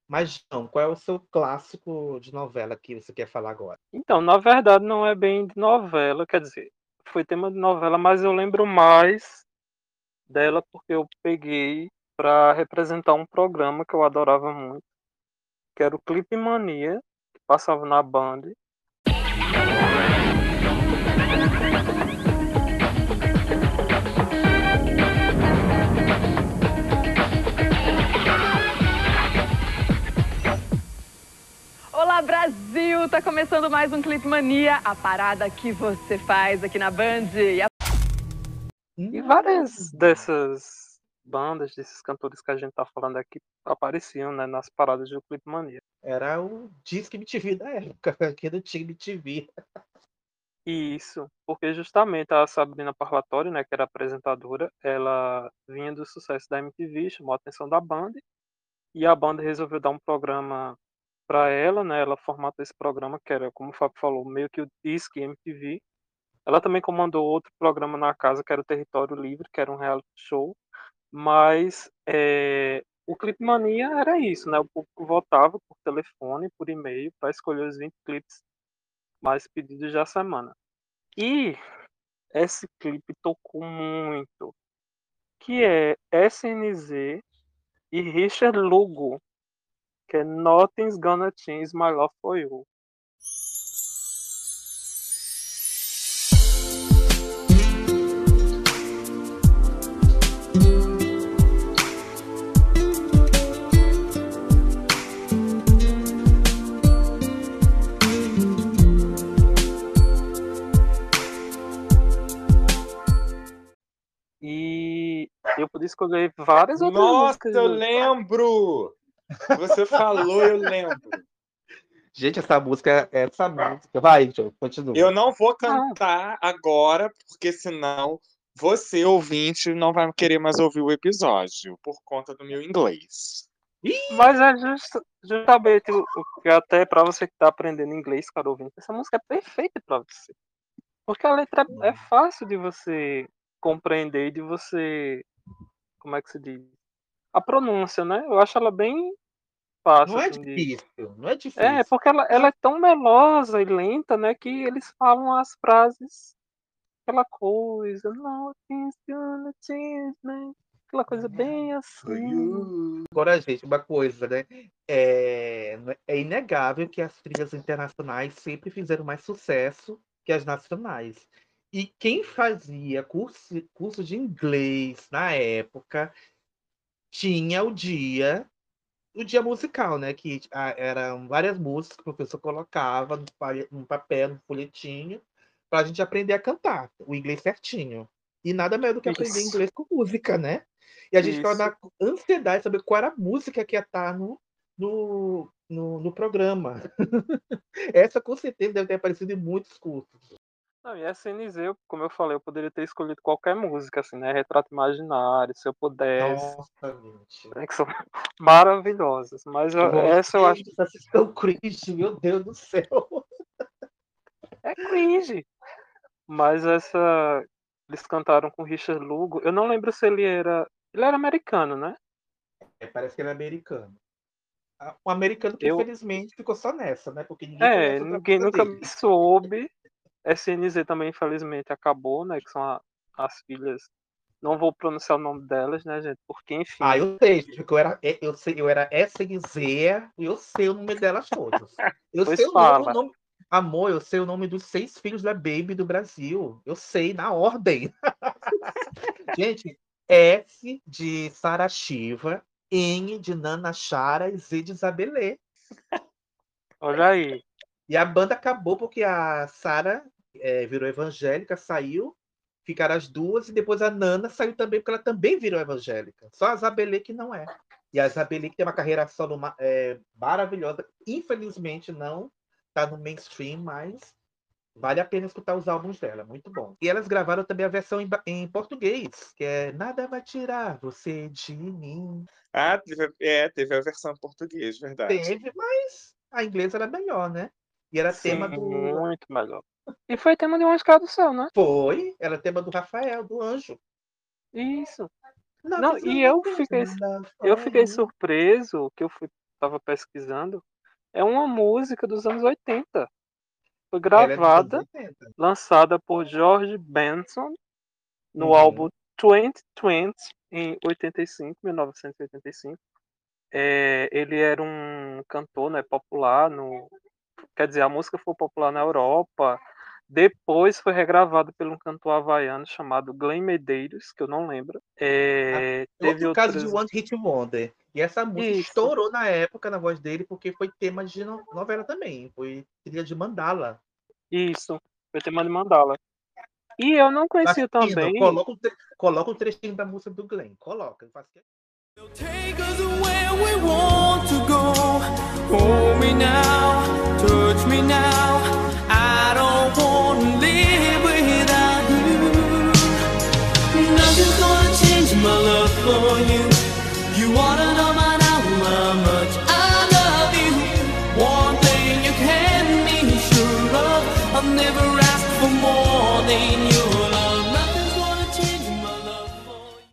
A: Mas, João, qual é o seu clássico de novela que você quer falar agora?
C: Então, na verdade, não é bem de novela, quer dizer, foi tema de novela, mas eu lembro mais dela porque eu peguei para representar um programa que eu adorava muito, que era o Clipe Mania, que passava na Band.
I: Olá Brasil, tá começando mais um Clipe Mania, a parada que você faz aqui na Band. E a-
C: E várias dessas bandas, desses cantores que a gente tá falando aqui, apareciam né, nas paradas do Clipe Mania.
A: Era o Disque MTV da época, aqui do Time MTV.
C: Isso, porque justamente a Sabrina Parlatório, né, que era apresentadora, ela vinha do sucesso da MTV, chamou a atenção da banda, e a banda resolveu dar um programa para ela, né, ela formatou esse programa, que era, como o Fábio falou, meio que o Disque MTV. Ela também comandou outro programa na casa, que era o Território Livre, que era um reality show, mas é, o Clipe Mania era isso, né, o público votava por telefone, por e-mail, para escolher os 20 clipes mais pedidos da semana. E esse clipe tocou muito, que é SNZ e Richard Lugo, que é Nothing's Gonna Change My Love For You. E eu podia escolher várias outras
B: Nossa,
C: músicas.
B: eu
C: do-
B: lembro! Você falou, eu lembro.
A: Gente, essa música é essa música. Vai, João, continua.
B: Eu não vou cantar agora, porque senão você, ouvinte, não vai querer mais ouvir o episódio, por conta do meu inglês.
C: Mas é just- justamente o que até para você que tá aprendendo inglês, cara ouvinte, essa música é perfeita para você. Porque a letra é é fácil de você compreender e de você. Como é que se diz? A pronúncia, né? Eu acho ela bem fácil.
A: Não é
C: assim, de-
A: difícil, não é difícil.
C: É, porque ela, ela é tão melosa e lenta, né? Que eles falam as frases, aquela coisa, nothing's gonna change, me", aquela coisa bem assim.
A: Agora, gente, uma coisa, né? É, é inegável que as trilhas internacionais sempre fizeram mais sucesso que as nacionais. E quem fazia curso, curso de inglês na época tinha o dia, o dia musical, né? Que ah, eram várias músicas que o professor colocava no, pa- no papel, no folhetinho, para a gente aprender a cantar o inglês certinho. E nada melhor do que aprender
C: Isso.
A: inglês com música, né? E a gente ficava na ansiedade de saber qual era a música que ia estar no, no, no, no programa. Essa com certeza deve ter aparecido em muitos cursos.
C: Não, e SNZ, eu- como eu falei, eu poderia ter escolhido qualquer música, assim, né? Retrato Imaginário, se eu pudesse.
A: Nossa, gente.
C: né, Que são maravilhosas. Mas eu- essa eu acho
A: Vocês assistam cringe, meu Deus do céu.
C: É cringe. Mas essa. Eles cantaram com Richard Lugo. Eu não lembro se ele era. Ele era americano, né?
A: É, parece que ele é americano. Ah, Um americano que
C: Eu-
A: infelizmente ficou só nessa, né? Porque ninguém
C: É,
A: conhece outra
C: ninguém
A: coisa
C: nunca
A: dele.
C: me soube. SNZ também, infelizmente, acabou, né? Que são a- as filhas. Não vou pronunciar o nome delas, né, gente? Porque, enfim.
A: Ah, eu sei, gente, porque eu era, é, eu sei, eu era SNZ e eu sei o nome delas todas. Eu sei o nome,
C: fala.
A: o nome- Amor, eu sei o nome dos seis filhos da Baby do Brasil. Eu sei, na ordem. Gente, S de Sara Shiva, N de Nana Chara e Z de Isabelê.
C: Olha aí.
A: E a banda acabou porque a Sara eh, virou evangélica, saiu, ficaram as duas, e depois a Nana saiu também, porque ela também virou evangélica. Só a Isabelê que não é. E a Isabelê que tem uma carreira solo eh, maravilhosa, infelizmente não está no mainstream, mas vale a pena escutar os álbuns dela, muito bom. E elas gravaram também a versão em, em português, que é Nada vai tirar você de mim.
B: Ah, teve, é, teve a versão em português, verdade.
A: Teve, mas a inglesa era melhor, né? E era
C: Sim,
A: tema do
C: muito melhor. E foi tema de um do Céu, né?
A: Foi, era tema do Rafael, do Anjo.
C: Isso. Não, e eu fiquei- Eu
A: Eu
C: fiquei surpreso que eu fui, tava pesquisando. É uma música dos anos 80. Foi
A: é
C: gravada, lançada por George Benson no
A: Uhum.
C: álbum 2020 em 85, 1985. É, ele era um cantor, né, popular no, quer dizer, a música foi popular na Europa. Depois foi regravado por um cantor havaiano chamado Glenn Medeiros, que eu não lembro. É, teve
A: Outro caso
C: outras...
A: de One Hit Wonder. E essa música
C: Isso.
A: estourou na época na voz dele, porque foi tema de no- novela também. Foi trilha de Mandala.
C: Isso, foi tema de Mandala. E eu não conhecia
A: Latino,
C: também.
A: Coloca um, tre- coloca um trechinho da música do Glenn. Coloca. faz
G: Take us where we want to go. Hold me now, touch me now. I don't wanna live without you. Nothing's gonna change my love for you. You wanna know by now how much I love you. One thing you can be sure of, I've never asked for more than your love. Nothing's gonna change my love for you.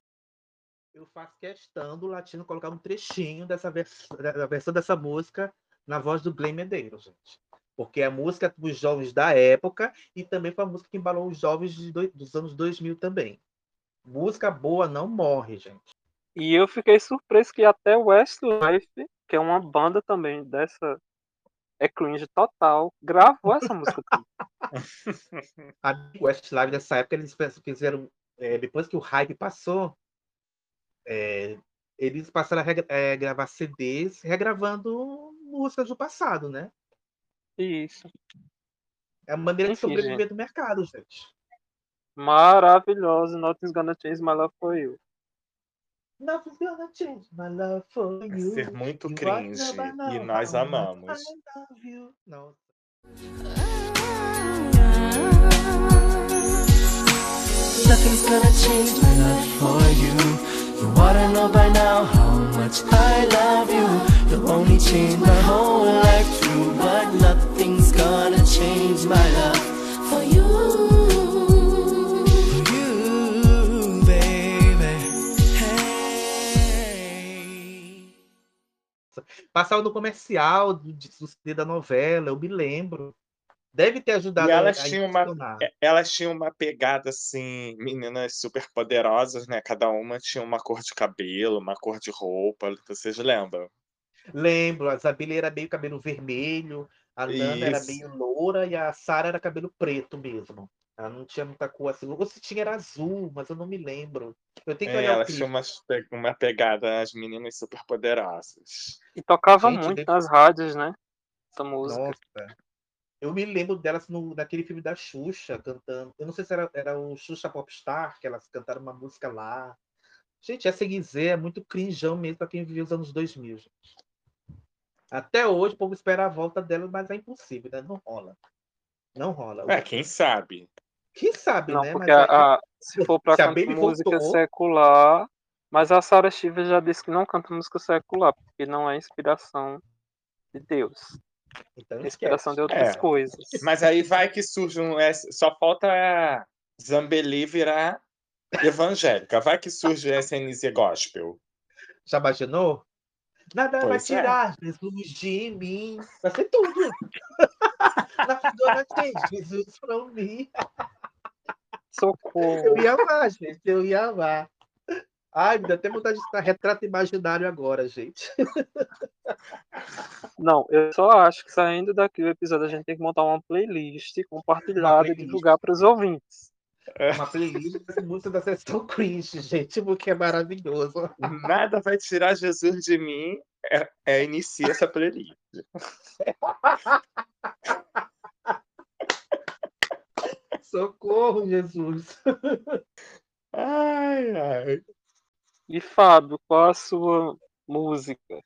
A: Eu faço questão do latino colocar um trechinho dessa vers da versão dessa música na voz do Glenn Medeiros, gente. Porque é a música dos jovens da época e também foi a música que embalou os jovens dos anos 2000 também. Música boa não morre, gente.
C: E eu fiquei surpreso que até Westlife, que é uma banda também dessa. É cringe total, gravou essa música.
A: A Westlife dessa época, eles pensam- fizeram. é, depois que o hype passou, é, eles passaram a é, gravar CDs regravando músicas do passado, né?
C: Isso.
A: É uma maneira de
C: Enfim,
A: sobreviver
C: gente.
A: do mercado, gente.
C: Maravilhoso. Nothing's gonna change my love for you.
A: Nothing's gonna change my love for you.
B: ser muito
A: You
B: cringe. E nós amamos.
A: Não.
G: Nothing's gonna change my love for you. You wanna know by now how much I love you. You'll only change my whole life through, but nothing's gonna change my love for you. For you, baby. Hey.
A: Passava no comercial do, do CD da novela, eu me lembro. Deve ter ajudado
B: E elas
A: a, a
B: tinham uma- Elas tinham uma pegada assim, meninas super poderosas, né? Cada uma tinha uma cor de cabelo, uma cor de roupa. Vocês lembram?
A: Lembro, a Isabela era meio cabelo vermelho, a Nana era meio loura e a Sara era cabelo preto mesmo. Ela não tinha muita cor assim. Ou se tinha era azul, mas eu não me lembro. Eu tenho que
B: É,
A: olhar
B: tinham umas pe- uma pegada, as meninas super poderosas.
C: E tocava
A: Gente,
C: muito
A: de-
C: nas rádios, né? Essa música.
A: Nossa. Eu me lembro delas no, naquele filme da Xuxa cantando. Eu não sei se era, era o Xuxa Popstar, que elas cantaram uma música lá. Gente, essa Guizé é muito crinjão mesmo para quem viveu os anos 2000. gente. Até hoje o povo espera a volta dela, mas é impossível, né? Não rola. Não rola.
B: É, quem sabe?
A: Quem sabe,
C: Não,
A: né?
C: porque
A: Mas aí-
C: a- a- se for pra
A: se a
C: cantar música
A: voltou-
C: secular, mas a Sarah Stevens já disse que não canta música secular, porque não é inspiração de Deus.
A: Então
C: É inspiração de outras
B: É.
C: coisas.
B: Mas aí vai que surge um. é, Só falta a Zambeli virar evangélica. Vai que surge a SNZ Gospel.
A: Já imaginou? Nada vai
B: Pois é.
A: tirar Jesus de mim. Vai ser tudo. Na figura tem Jesus pra mim. Eu
C: Socorro.
A: ia amar, gente. Eu ia amar. Ai, me dá até vontade de estar retrato imaginário agora, gente.
C: Não, eu só acho que saindo daqui do episódio a gente tem que montar uma playlist compartilhada e divulgar para os ouvintes.
A: Uma playlist dessa música da sessão cringe, gente, porque é maravilhoso.
B: Nada vai tirar Jesus de mim. É, é inicia essa playlist.
A: Socorro, Jesus.
B: Ai, ai.
C: E Fábio, qual a sua música?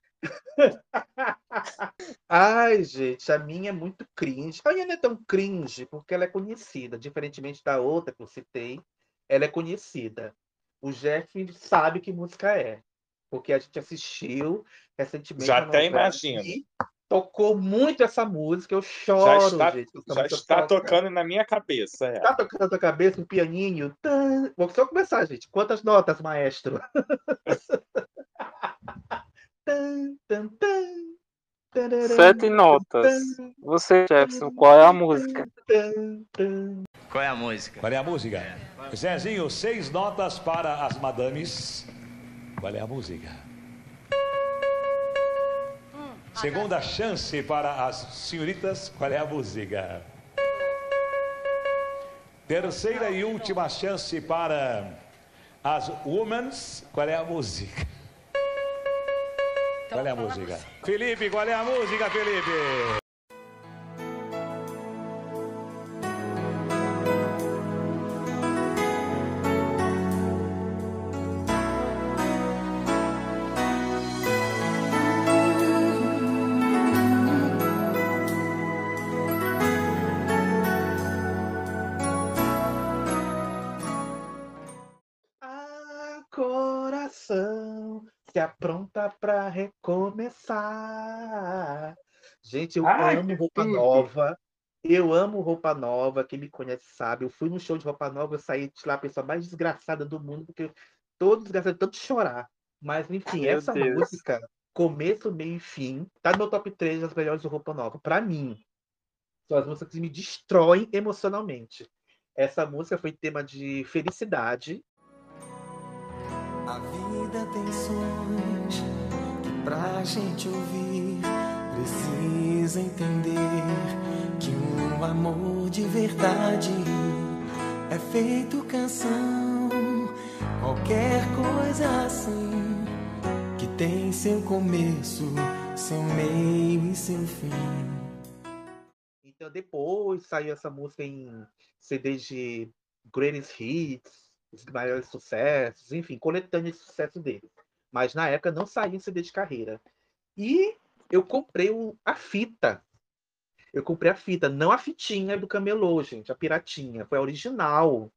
A: Ai, gente, a minha é muito cringe. A minha não é tão cringe porque ela é conhecida, diferentemente da outra que eu citei, ela é conhecida. O Jeff sabe que música é, porque a gente assistiu recentemente.
B: Já até imagino.
A: e tocou muito essa música. Eu
B: Já
A: choro,
B: está,
A: gente.
B: já está
A: toca.
B: tocando na minha cabeça. é.
A: Tá tocando na tua cabeça um pianinho? Vou só começar, gente. Quantas notas, maestro? Tan, tan, tan. Tararam,
C: Sete notas. Você, Jefferson, qual é a música?
J: Qual é a música?
K: Qual é a música? Zezinho, seis notas para as madames. Qual é a música? Segunda chance para as senhoritas. Qual é a música? Terceira e última chance para as womans. Qual é a música? Qual é a música? Felipe, qual é a música, Felipe?
A: Apronta pra recomeçar. Gente, eu
B: Ai,
A: amo roupa
B: tudo.
A: nova. Eu amo roupa nova. Quem me conhece sabe. Eu fui no show de roupa nova, eu saí de lá a pessoa mais desgraçada do mundo, porque todo desgraçado de tanto chorar. Mas enfim,
C: Meu
A: essa
C: Deus.
A: música, começo, meio e fim, tá no meu top 3 das melhores de roupa nova. Pra mim, são as músicas que me destroem emocionalmente. Essa música foi tema de felicidade,
G: A vida sons que pra gente ouvir precisa entender que um amor de verdade é feito canção. Qualquer coisa assim que tem seu começo, seu meio e seu fim.
A: Então depois saiu essa música em CDs de Greatest Hits, os maiores sucessos, enfim, coletânea de sucesso dele. Mas na época não saiu em CD de carreira. E eu comprei o- a fita. Eu comprei a fita, não a fitinha do camelô, gente, a piratinha. Foi a original.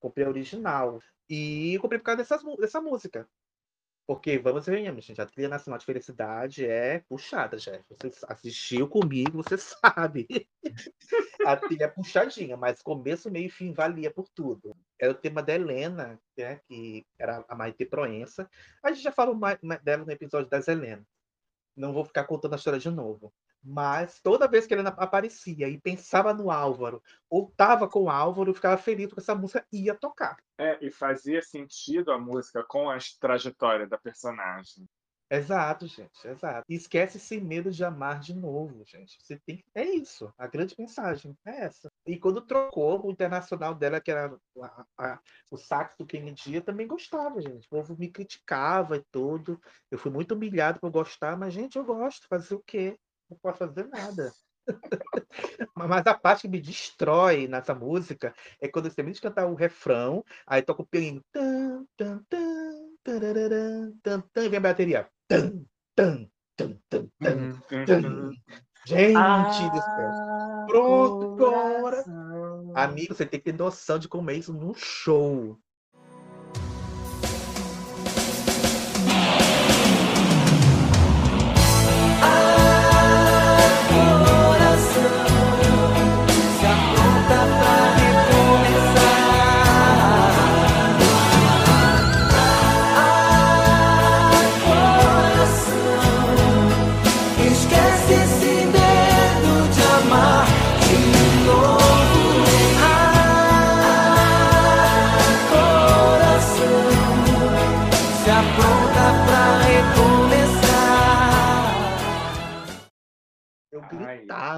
A: Comprei a original. E comprei por causa dessas dessa música. Porque, vamos ver, gente, a trilha nacional de felicidade é puxada, Jeff. Você assistiu comigo, você sabe. A trilha é puxadinha, mas começo, meio e fim valia por tudo. Era o tema da Helena, né, que era a Maite Proença. A gente já falou mais mais dela no episódio das Helena. Não vou ficar contando a história de novo. Mas toda vez que Helena aparecia e pensava no Álvaro, ou tava com o Álvaro, eu ficava feliz porque essa música ia tocar.
B: É, e fazia sentido a música com a trajetória da personagem.
A: Exato, gente, exato. E esquece sem medo de amar de novo, gente. Você tem. É isso. A grande mensagem é essa. E quando trocou o internacional dela, que era a- a- o sax do Kennedy, eu também gostava, gente. O povo me criticava e tudo. Eu fui muito humilhado por gostar, mas, gente, eu gosto. Fazer o quê? Não posso fazer nada. Mas a parte que me destrói nessa música é quando você termina de cantar o refrão, aí toca o pianinho. Tan, tan, tan, tan, tan, e vem a bateria. Tan, tan, Tum, tum, tum,
B: Tum,
A: tum. Gente do céu.
B: Ah,
A: Pronto, agora.
B: coração.
A: Amigo, você tem que ter noção de como é isso num show.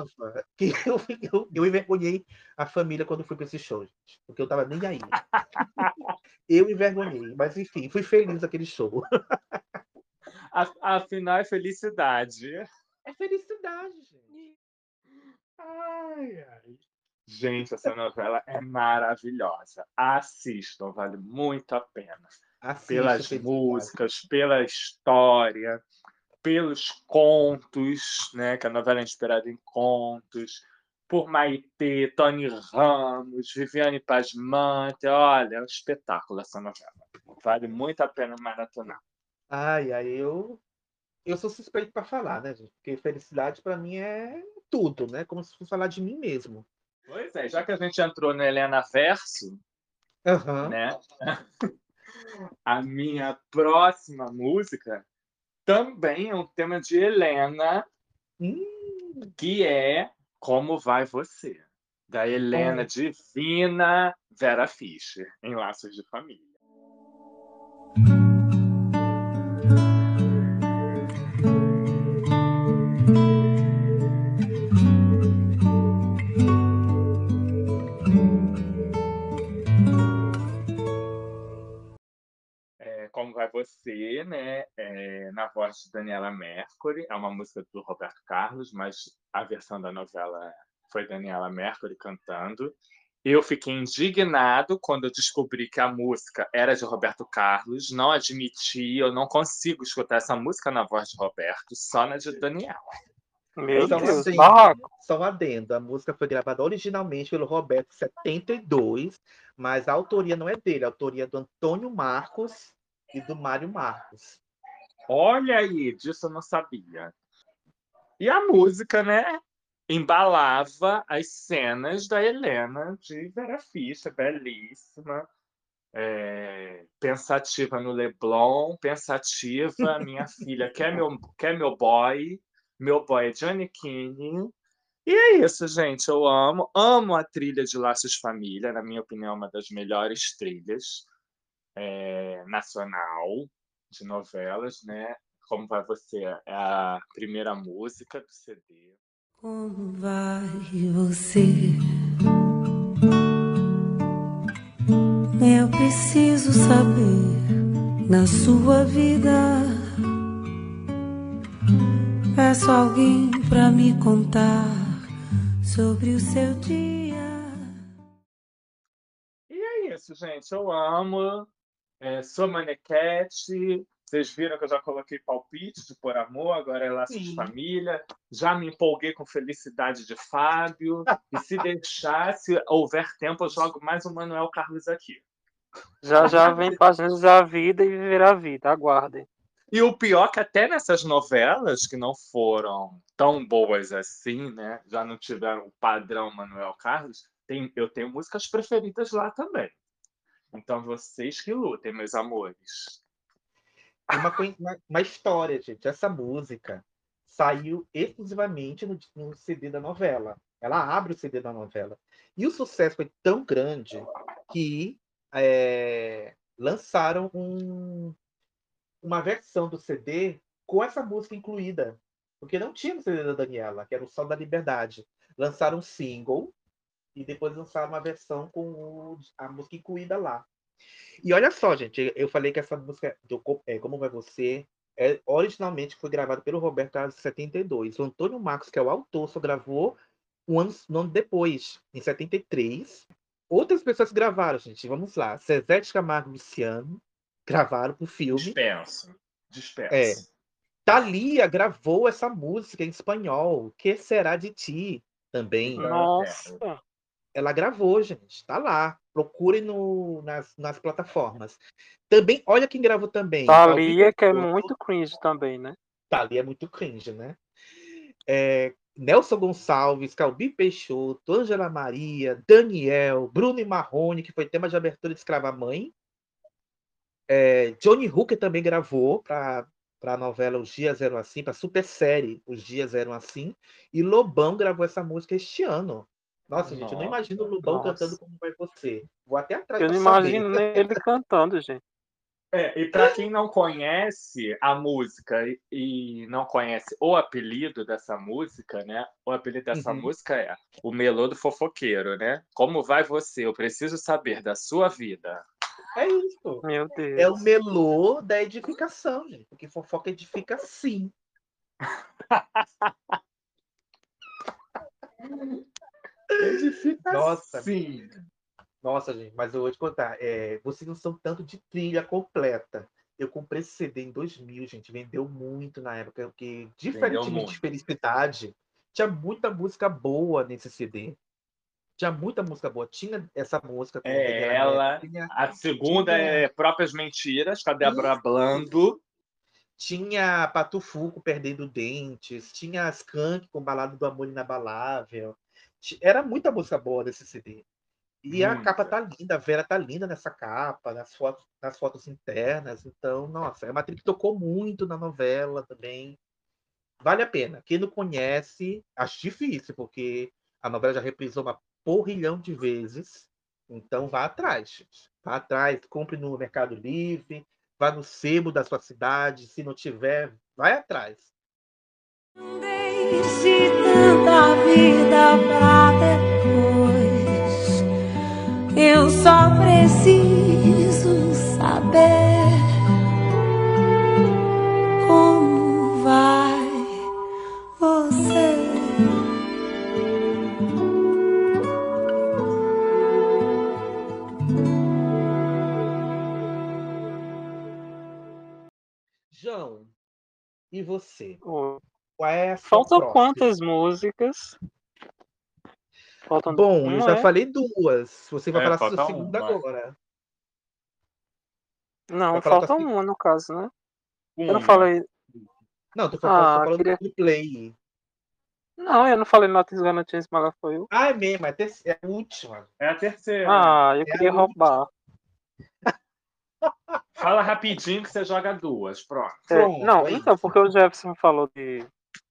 A: Gritava. Que eu, eu, eu envergonhei a família quando fui pra esse show, gente. Porque eu tava nem aí. Eu envergonhei. Mas enfim, fui feliz naquele show.
B: A- Afinal, é felicidade.
A: É felicidade, gente.
B: Ai, ai. Gente, essa novela é maravilhosa. Assistam, vale muito a pena.
A: Assista,
B: Pelas músicas, pela história, pelos contos, né? Que a novela é inspirada em contos. Por Maitê, Tony Ramos, Viviane Pasmante. Olha, é um espetáculo essa novela. Vale muito a pena maratonar.
A: Ai, ai, eu. Eu sou suspeito pra falar, né, gente? Porque felicidade pra mim é tudo, né? Como se fosse falar de mim mesmo.
B: Pois é, já que a gente entrou no Helena Verso,
A: Aham.
B: né? A minha próxima música também é um tema de Helena,
A: Hum,
B: que é Como Vai Você, da Helena Divina Vera Fischer, em Laços de Família. Você, né? É, na voz de Daniela Mercury. É uma música do Roberto Carlos, mas a versão da novela foi Daniela Mercury cantando. Eu fiquei indignado quando eu descobri que a música era de Roberto Carlos. Não admiti, eu não consigo escutar essa música na voz de Roberto, só na de Daniela.
C: Meu
A: Só um
C: Deus,
A: adendo,
C: barraco.
A: só um adendo. A música foi gravada originalmente pelo Roberto em 72, mas a autoria não é dele, a autoria é do Antônio Marcos e do Mário Marcos.
B: Olha aí, disso eu não sabia. E a música, né? Embalava as cenas da Helena de Vera Fischer, belíssima. É, pensativa no Leblon, pensativa, minha filha quer meu, quer meu boy, meu boy é Johnny Keane. E é isso, gente. Eu amo, amo a trilha de Laços Família, na minha opinião, é uma das melhores trilhas é, nacional de novelas, né? Como vai você? É a primeira música do CD.
F: Como vai você? Eu preciso saber na sua vida. Peço alguém pra me contar sobre o seu dia.
B: E é isso, gente. Eu amo. É, sou manequete. Vocês viram que eu já coloquei palpite de Por Amor, agora é Laços de. Família. Já me empolguei com Felicidade de Fábio. E se deixar, se houver tempo, eu jogo mais um Manuel Carlos aqui.
C: Já já vem Páginas da Vida e Viver a Vida. Aguardem.
B: E o pior é que até nessas novelas que não foram tão boas assim, né? Já não tiveram o padrão Manuel Carlos, tem, eu tenho músicas preferidas lá também. Então vocês que lutem, meus amores.
A: Uma, uma, uma história, gente. Essa música saiu exclusivamente no, no CD da novela. Ela abre o CD da novela. E o sucesso foi tão grande que é, lançaram um- uma versão do CD com essa música incluída. Porque não tinha no CD da Daniela, que era o Sol da Liberdade. Lançaram um single e depois lançaram uma versão com o- a música incluída lá. E olha só, gente, eu falei que essa música do é, Como Vai Você é, originalmente foi gravada pelo Roberto Carlos em 72. O Antônio Marcos, que é o autor, só gravou um ano, um ano depois, em 73. Outras pessoas gravaram, gente. Vamos lá. Zezé de Camargo e Luciano gravaram pro filme.
B: Dispenso.
A: É.
B: Dispenso.
A: Thalia gravou essa música em espanhol, Que Será de Ti, também.
C: Nossa.
A: Ela gravou, gente. Tá lá. Procurem no, nas, nas plataformas. Também, olha quem gravou também.
C: Thalia, que é muito cringe também, né?
A: Thalia é muito cringe, né? É, Nelson Gonçalves, Calbi Peixoto, Ângela Maria, Daniel, Bruno e Marrone, que foi tema de abertura de Escrava Mãe. É, Johnny Hooker também gravou para a novela Os Dias Eram Assim, para a super série Os Dias Eram Assim. E Lobão gravou essa música este ano. Nossa, gente, eu não
B: Nossa,
A: imagino o Lobão
C: nossa.
A: cantando como vai você. Vou até atrás
C: Eu não imagino nem ele cantando, gente.
B: É, e para quem não conhece a música e- e não conhece o apelido dessa música, né? O apelido dessa
A: Uhum.
B: música é O Melô do Fofoqueiro, né? Como vai você? Eu preciso saber da sua vida.
A: É isso.
C: Meu Deus.
A: É o melô da edificação, gente. Porque fofoca edifica sim.
B: Edifica
A: Nossa.
B: sim.
A: Nossa, gente, mas eu vou te contar. é, vocês não são tanto de trilha completa. Eu comprei esse CD em 2000, gente. Vendeu muito na época. Porque, diferentemente de Felicidade, tinha muita música boa nesse CD. Tinha muita música boa. Tinha essa música. com
B: É ela.
A: Tinha,
B: A segunda
A: Tinha-
B: é Próprias Mentiras, com a Débora Blando.
A: tinha Patufuco perdendo dentes. Tinha as Skank com Balada do Amor Inabalável. Era muita música boa nesse CD. E a
B: Muita.
A: capa tá linda, a Vera tá linda nessa capa, nas fotos, nas fotos internas. Então, nossa, é uma atriz que tocou muito na novela também. Vale a pena. Quem não conhece, acho difícil, porque a novela já reprisou uma porrilhão de vezes. Então, vá atrás, gente. Vá atrás, compre no Mercado Livre, vá no sebo da sua cidade. Se não tiver, vai atrás.
H: Deixe tanta vida pra depois. Eu só preciso saber como vai você.
A: João, e você? É
C: Faltam
A: próxima?
C: quantas músicas? Faltam
A: Bom, eu
C: uma,
A: já
C: é?
A: falei duas. Você vai
B: É,
A: falar a sua segunda
B: uma.
A: agora.
C: Não, falta uma no caso, né? Eu não
B: Uma.
C: falei.
A: Não, tô falando,
C: Ah,
A: tô falando
C: queria-
A: do play.
C: Não, eu não falei Nothing's Gonna Change My Life For You.
A: Ah, é mesmo, é a, terce- é a última.
B: É a terceira.
C: Ah, eu
A: É
C: queria roubar.
B: Fala rapidinho que você joga duas. Pronto.
C: É,
A: Pronto,
C: não,
A: é
C: então,
A: isso.
C: porque o Jefferson falou de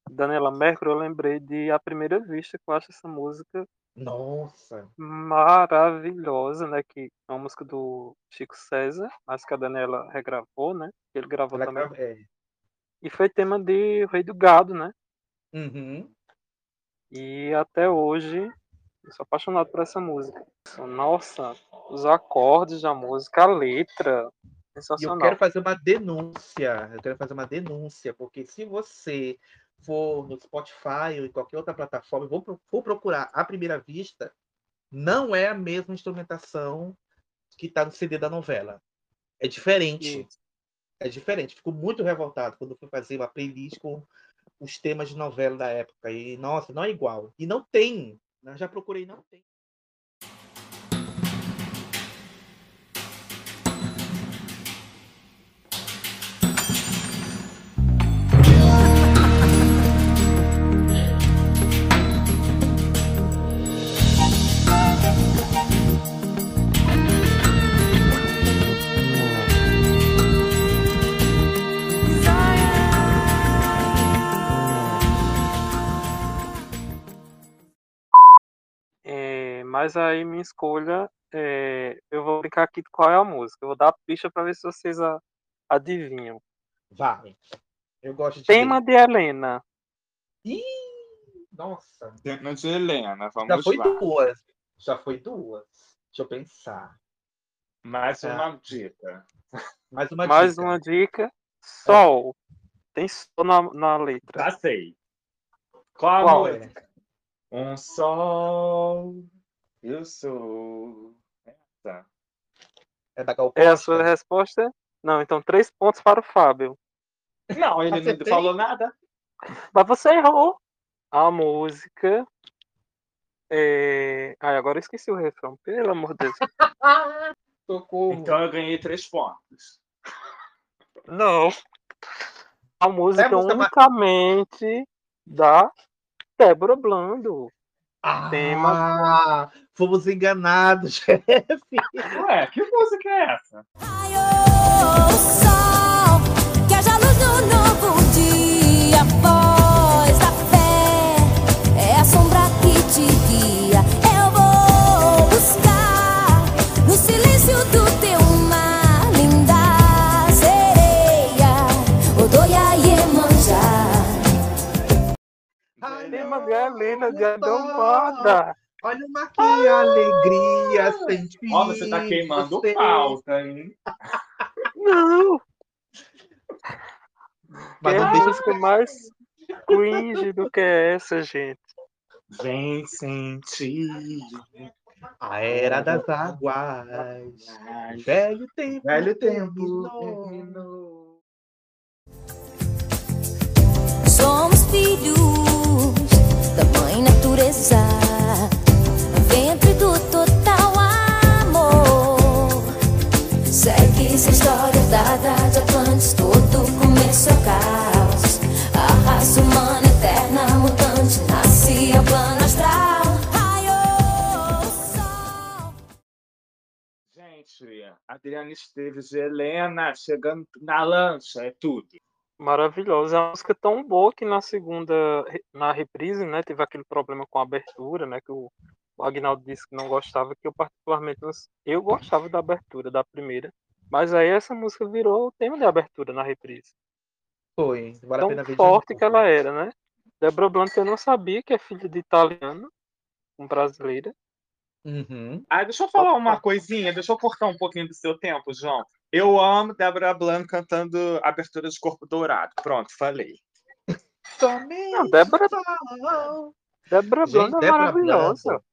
C: Daniela Mercury, eu lembrei de A Primeira Vista, que eu acho essa música
A: Nossa.
C: maravilhosa, né? Que é uma música do Chico César, mas que a Daniela regravou, né? Ele gravou
A: Ela
C: também.
A: é.
C: E foi tema de Rei do Gado, né?
A: Uhum.
C: E até hoje eu sou apaixonado por essa música. Nossa, os acordes da música, a letra,
A: E eu
C: sensacional.
A: quero fazer uma denúncia. Eu quero fazer uma denúncia, porque se você for no Spotify ou em qualquer outra plataforma, vou for procurar à primeira vista, não é a mesma instrumentação que está no CD da novela. É diferente. É diferente. Fico muito revoltado quando fui fazer uma playlist com os temas de novela da época. E, nossa, não é igual. E não tem. Eu já procurei, não tem.
C: Mas aí minha escolha, é, eu vou brincar aqui de qual é a música. Eu vou dar a pista para ver se vocês a- adivinham.
A: Vai. Eu gosto de.
C: Tema de Helena.
A: Ih, nossa.
B: Tema de Helena,
A: Já
B: vamos
A: foi
B: lá.
A: duas. Já foi duas. Deixa eu pensar.
B: Mais
A: Tá.
B: uma dica.
A: Mais uma
C: Mais
A: dica.
C: uma dica. Sol. Tem sol na, na letra.
B: Já sei. Qual a
A: Qual é?
B: Um sol, eu sou. Essa.
A: É da Gal
C: É a sua resposta? Não, então três pontos para o Fábio.
B: Não, ele não falou nada.
C: Mas você errou. A música. É... Ai, agora eu esqueci o refrão. Pelo amor de Deus.
A: Socorro.
B: Então eu ganhei três pontos.
C: Não. A música
A: É a música
C: unicamente da Débora Blando.
A: Ah,
C: tema.
A: fomos enganados, chefe.
B: Ué, que música é essa?
C: Adombada.
A: Olha uma que alegria sentir.
B: Ó, você tá queimando
A: você.
B: pauta, hein?
C: Não.
A: Mas não deixa
C: música mais cringe do que essa, gente.
B: Vem sentir.
A: a era das águas. Velho tempo.
B: Velho tempo.
A: terminou.
H: Somos filhos da mãe natureza, ventre do total amor. Segue-se a história dada de Atlantis, todo começo é caos. A raça humana eterna, mutante, nasce ao plano astral.
B: Adriana Esteves e Helena chegando na lancha, é tudo.
C: Maravilhosa. É uma música tão boa que na segunda, na reprise, né, teve aquele problema com a abertura, né, que o, o Agnaldo disse que não gostava, que eu particularmente, eu gostava da abertura da primeira, mas aí essa música virou o tema de abertura na reprise.
A: Foi. Vale a
C: Tão
A: pena ver
C: forte que ela era, né? Débora Blanco eu não sabia que é filha de italiano, com brasileira.
A: Uhum.
B: Ah, deixa eu falar uma coisinha, deixa eu cortar um pouquinho do seu tempo, João. Eu amo Débora Blanco cantando Abertura de Corpo Dourado. Pronto, falei.
A: Somente
C: Não, Débora-
A: sol.
C: Débora Blanco é
A: Débora
C: maravilhosa.
A: Blando.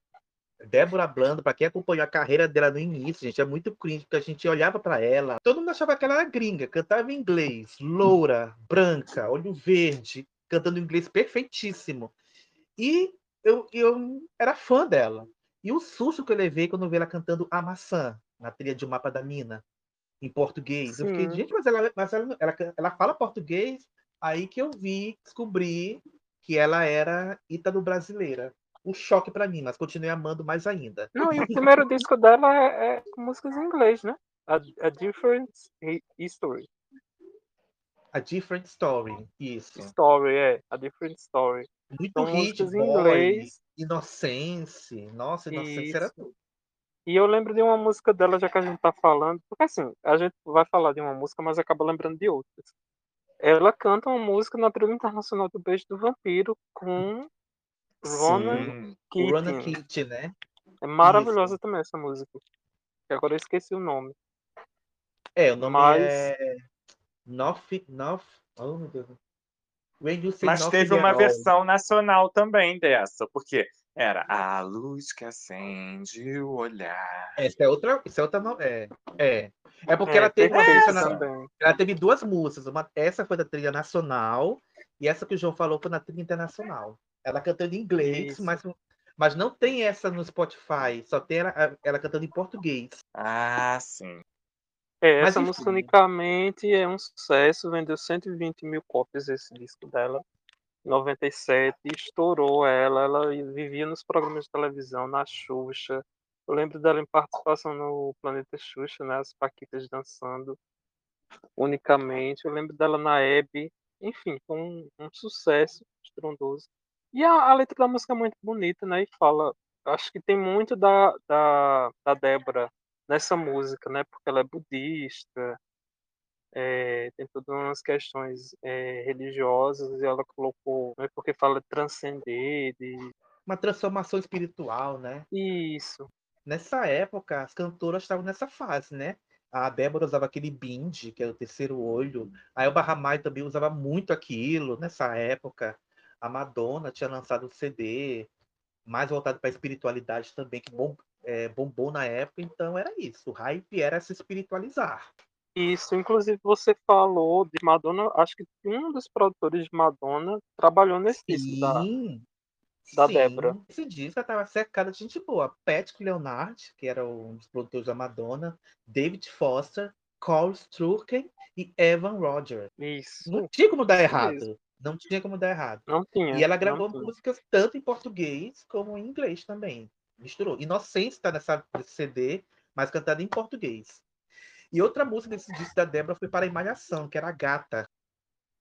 A: Débora Blando, pra quem acompanhou a carreira dela no início, gente, é muito cringe, porque a gente olhava pra ela, todo mundo achava que ela era gringa, cantava em inglês, loura, branca, olho verde, cantando inglês perfeitíssimo. E eu, eu era fã dela. E o susto que eu levei quando eu vi ela cantando A Maçã, na trilha de O Mapa da Mina, em português. Eu fiquei,
C: Sim.
A: gente, mas ela, mas ela, ela, ela fala português? Aí que eu vi, descobri que ela era ítalo-brasileira. Um choque pra mim, mas continuei amando mais ainda.
C: Não, e o primeiro disco dela é, é músicas em inglês, né? A, a Different Hi- History.
A: A Different Story, isso.
C: Story, é. A Different Story.
A: Muito
C: São
A: hit,
C: músicas em
A: boy,
C: inglês.
A: Inocência. Nossa, Inocência era
C: Isso.
A: tudo.
C: E eu lembro de uma música dela, já que a gente tá falando, porque assim, a gente vai falar de uma música, mas acaba lembrando de outras. Ela canta uma música na trilha internacional do Beijo do Vampiro com Ronan Keating.
A: Keating, né?
C: É maravilhosa também essa música. Que agora eu esqueci o nome.
A: É, o nome
C: Mas-
A: é. North. North. Oh, meu Deus. When you say
B: Mas teve uma versão nacional também dessa, porque era a luz que acende o olhar.
A: Essa é outra. Essa é outra. no- É. É. É porque
C: É,
A: ela teve uma versão na-. Ela teve duas músicas. Uma, essa foi da trilha nacional e essa que o João falou foi na trilha internacional. Ela cantando em inglês,
C: Isso.
A: mas, mas não tem essa no Spotify. Só tem ela, ela cantando em português.
B: Ah, sim.
C: É,
A: Mas
C: essa
A: enfim.
C: música unicamente é um sucesso, vendeu 120 mil cópias esse disco dela. Em 97, estourou ela, ela vivia nos programas de televisão, na Xuxa. Eu lembro dela em participação no Planeta Xuxa, né? As Paquitas dançando unicamente. Eu lembro dela na Hebe. Enfim, foi um, um sucesso estrondoso. E a, a letra da música é muito bonita, né? E fala. Acho que tem muito da, da, da Débora nessa música, né? Porque ela é budista, é, tem todas umas questões é, religiosas e ela colocou, né? Porque fala de transcender, de
A: Uma transformação espiritual, né?
C: isso.
A: Nessa época, as cantoras estavam nessa fase, né? A Débora usava aquele bindi, que é o terceiro olho. A Elba Ramalho também usava muito aquilo nessa época. A Madonna tinha lançado um CD mais voltado para a espiritualidade também, que bom, é, bombou na época. Então era isso. O hype era se espiritualizar.
C: Isso, inclusive você falou de Madonna, acho que um dos produtores de Madonna trabalhou nesse disco da,
A: Sim,
C: da
A: sim.
C: Débora.
A: Esse disco estava cercado de gente boa. Patrick Leonard, que era um dos produtores da Madonna, David Foster, Carl Struycken e Evan Rogers.
C: Isso.
A: Não tinha como dar
C: isso
A: errado.
C: mesmo.
A: Não tinha como dar errado.
C: Não tinha,
A: E ela gravou músicas tanto em português como em inglês também. Misturou. Inocência está nessa, nesse CD, mas cantada em português. E outra música desse disco da Débora foi para a Malhação, que era a Gata,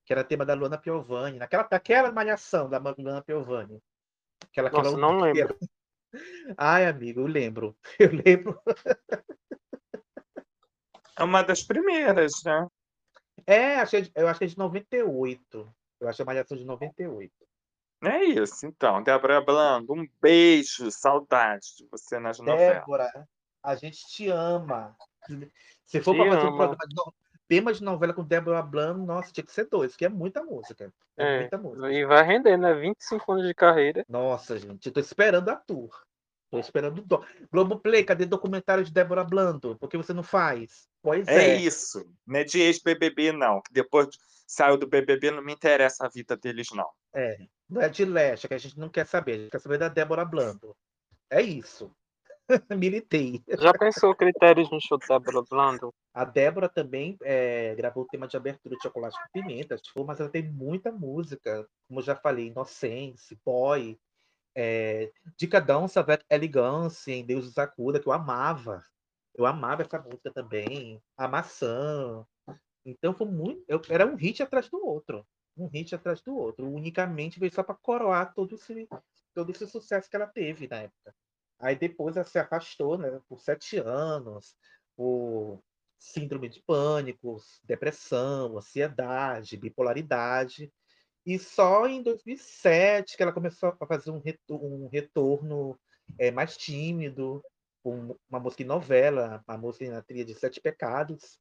A: que era tema da Luana Piovani. Naquela, naquela Malhação da Luana Piovani. Aquela, aquela
C: Nossa, não lembro.
A: Ai, amigo, eu lembro. Eu lembro.
B: É uma das primeiras, né?
A: É, achei, eu acho que é de 98. Eu acho a Malhação de 98.
B: É isso, então. Débora Blando, um beijo, saudade de você nas novelas.
A: Débora, a gente te ama. Se for para fazer um
C: ama.
A: programa de no- tema de novela com Débora Blando, nossa, tinha que ser dois, que é muita música. É,
C: É,
A: muita música.
C: e vai render, né? 25 anos de carreira.
A: Nossa, gente, eu tô esperando a tour. Tô esperando o do... Globoplay, cadê documentário de Débora Blando? Por que você não faz? Pois
B: É
A: é.
B: isso. Não é de ex-BBB, não. Depois saiu do BBB, não me interessa a vida deles, não.
A: É. Não é de Leste, que a gente não quer saber. A gente quer saber da Débora Blando. É isso. Militei.
C: Já pensou critérios no show da Débora Blando?
A: A Débora também é, gravou o tema de abertura de Chocolate com Pimenta, mas ela tem muita música, como eu já falei, Inocência, Boy, é, Dicadão Savet Elegance, em Deus nos Acuda, que eu amava. Eu amava essa música também. A Maçã. Então foi muito. eu- era um hit atrás do outro. Um hit atrás do outro. Unicamente veio só para coroar todo esse, todo esse sucesso que ela teve na época. Aí depois ela se afastou, né, por sete anos, por síndrome de pânico, depressão, ansiedade, bipolaridade. E só em 2007 que ela começou a fazer um, reto- um retorno é, mais tímido, com uma música em novela, a música na trilha de Sete Pecados.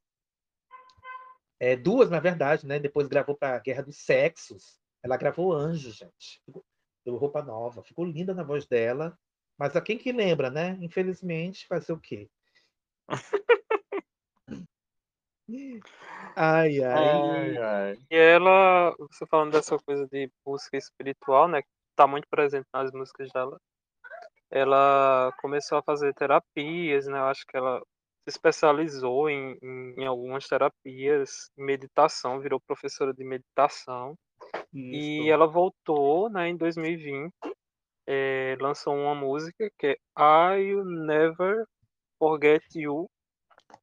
A: É, duas, na verdade, né? Depois gravou para Guerra dos Sexos. Ela gravou Anjo, gente. Ficou- Deu roupa nova. Ficou linda na voz dela. Mas a quem que lembra, né? Infelizmente, fazer o quê? Ai, ai.
B: Ai, ai.
C: E ela, você falando dessa coisa de música espiritual, né? Que tá muito presente nas músicas dela. Ela começou a fazer terapias, né? Eu acho que ela se especializou em, em, em algumas terapias, meditação, virou professora de meditação. E
A: Isso.
C: ela voltou, né, em 2020, eh, lançou uma música que é I'll Never Forget You,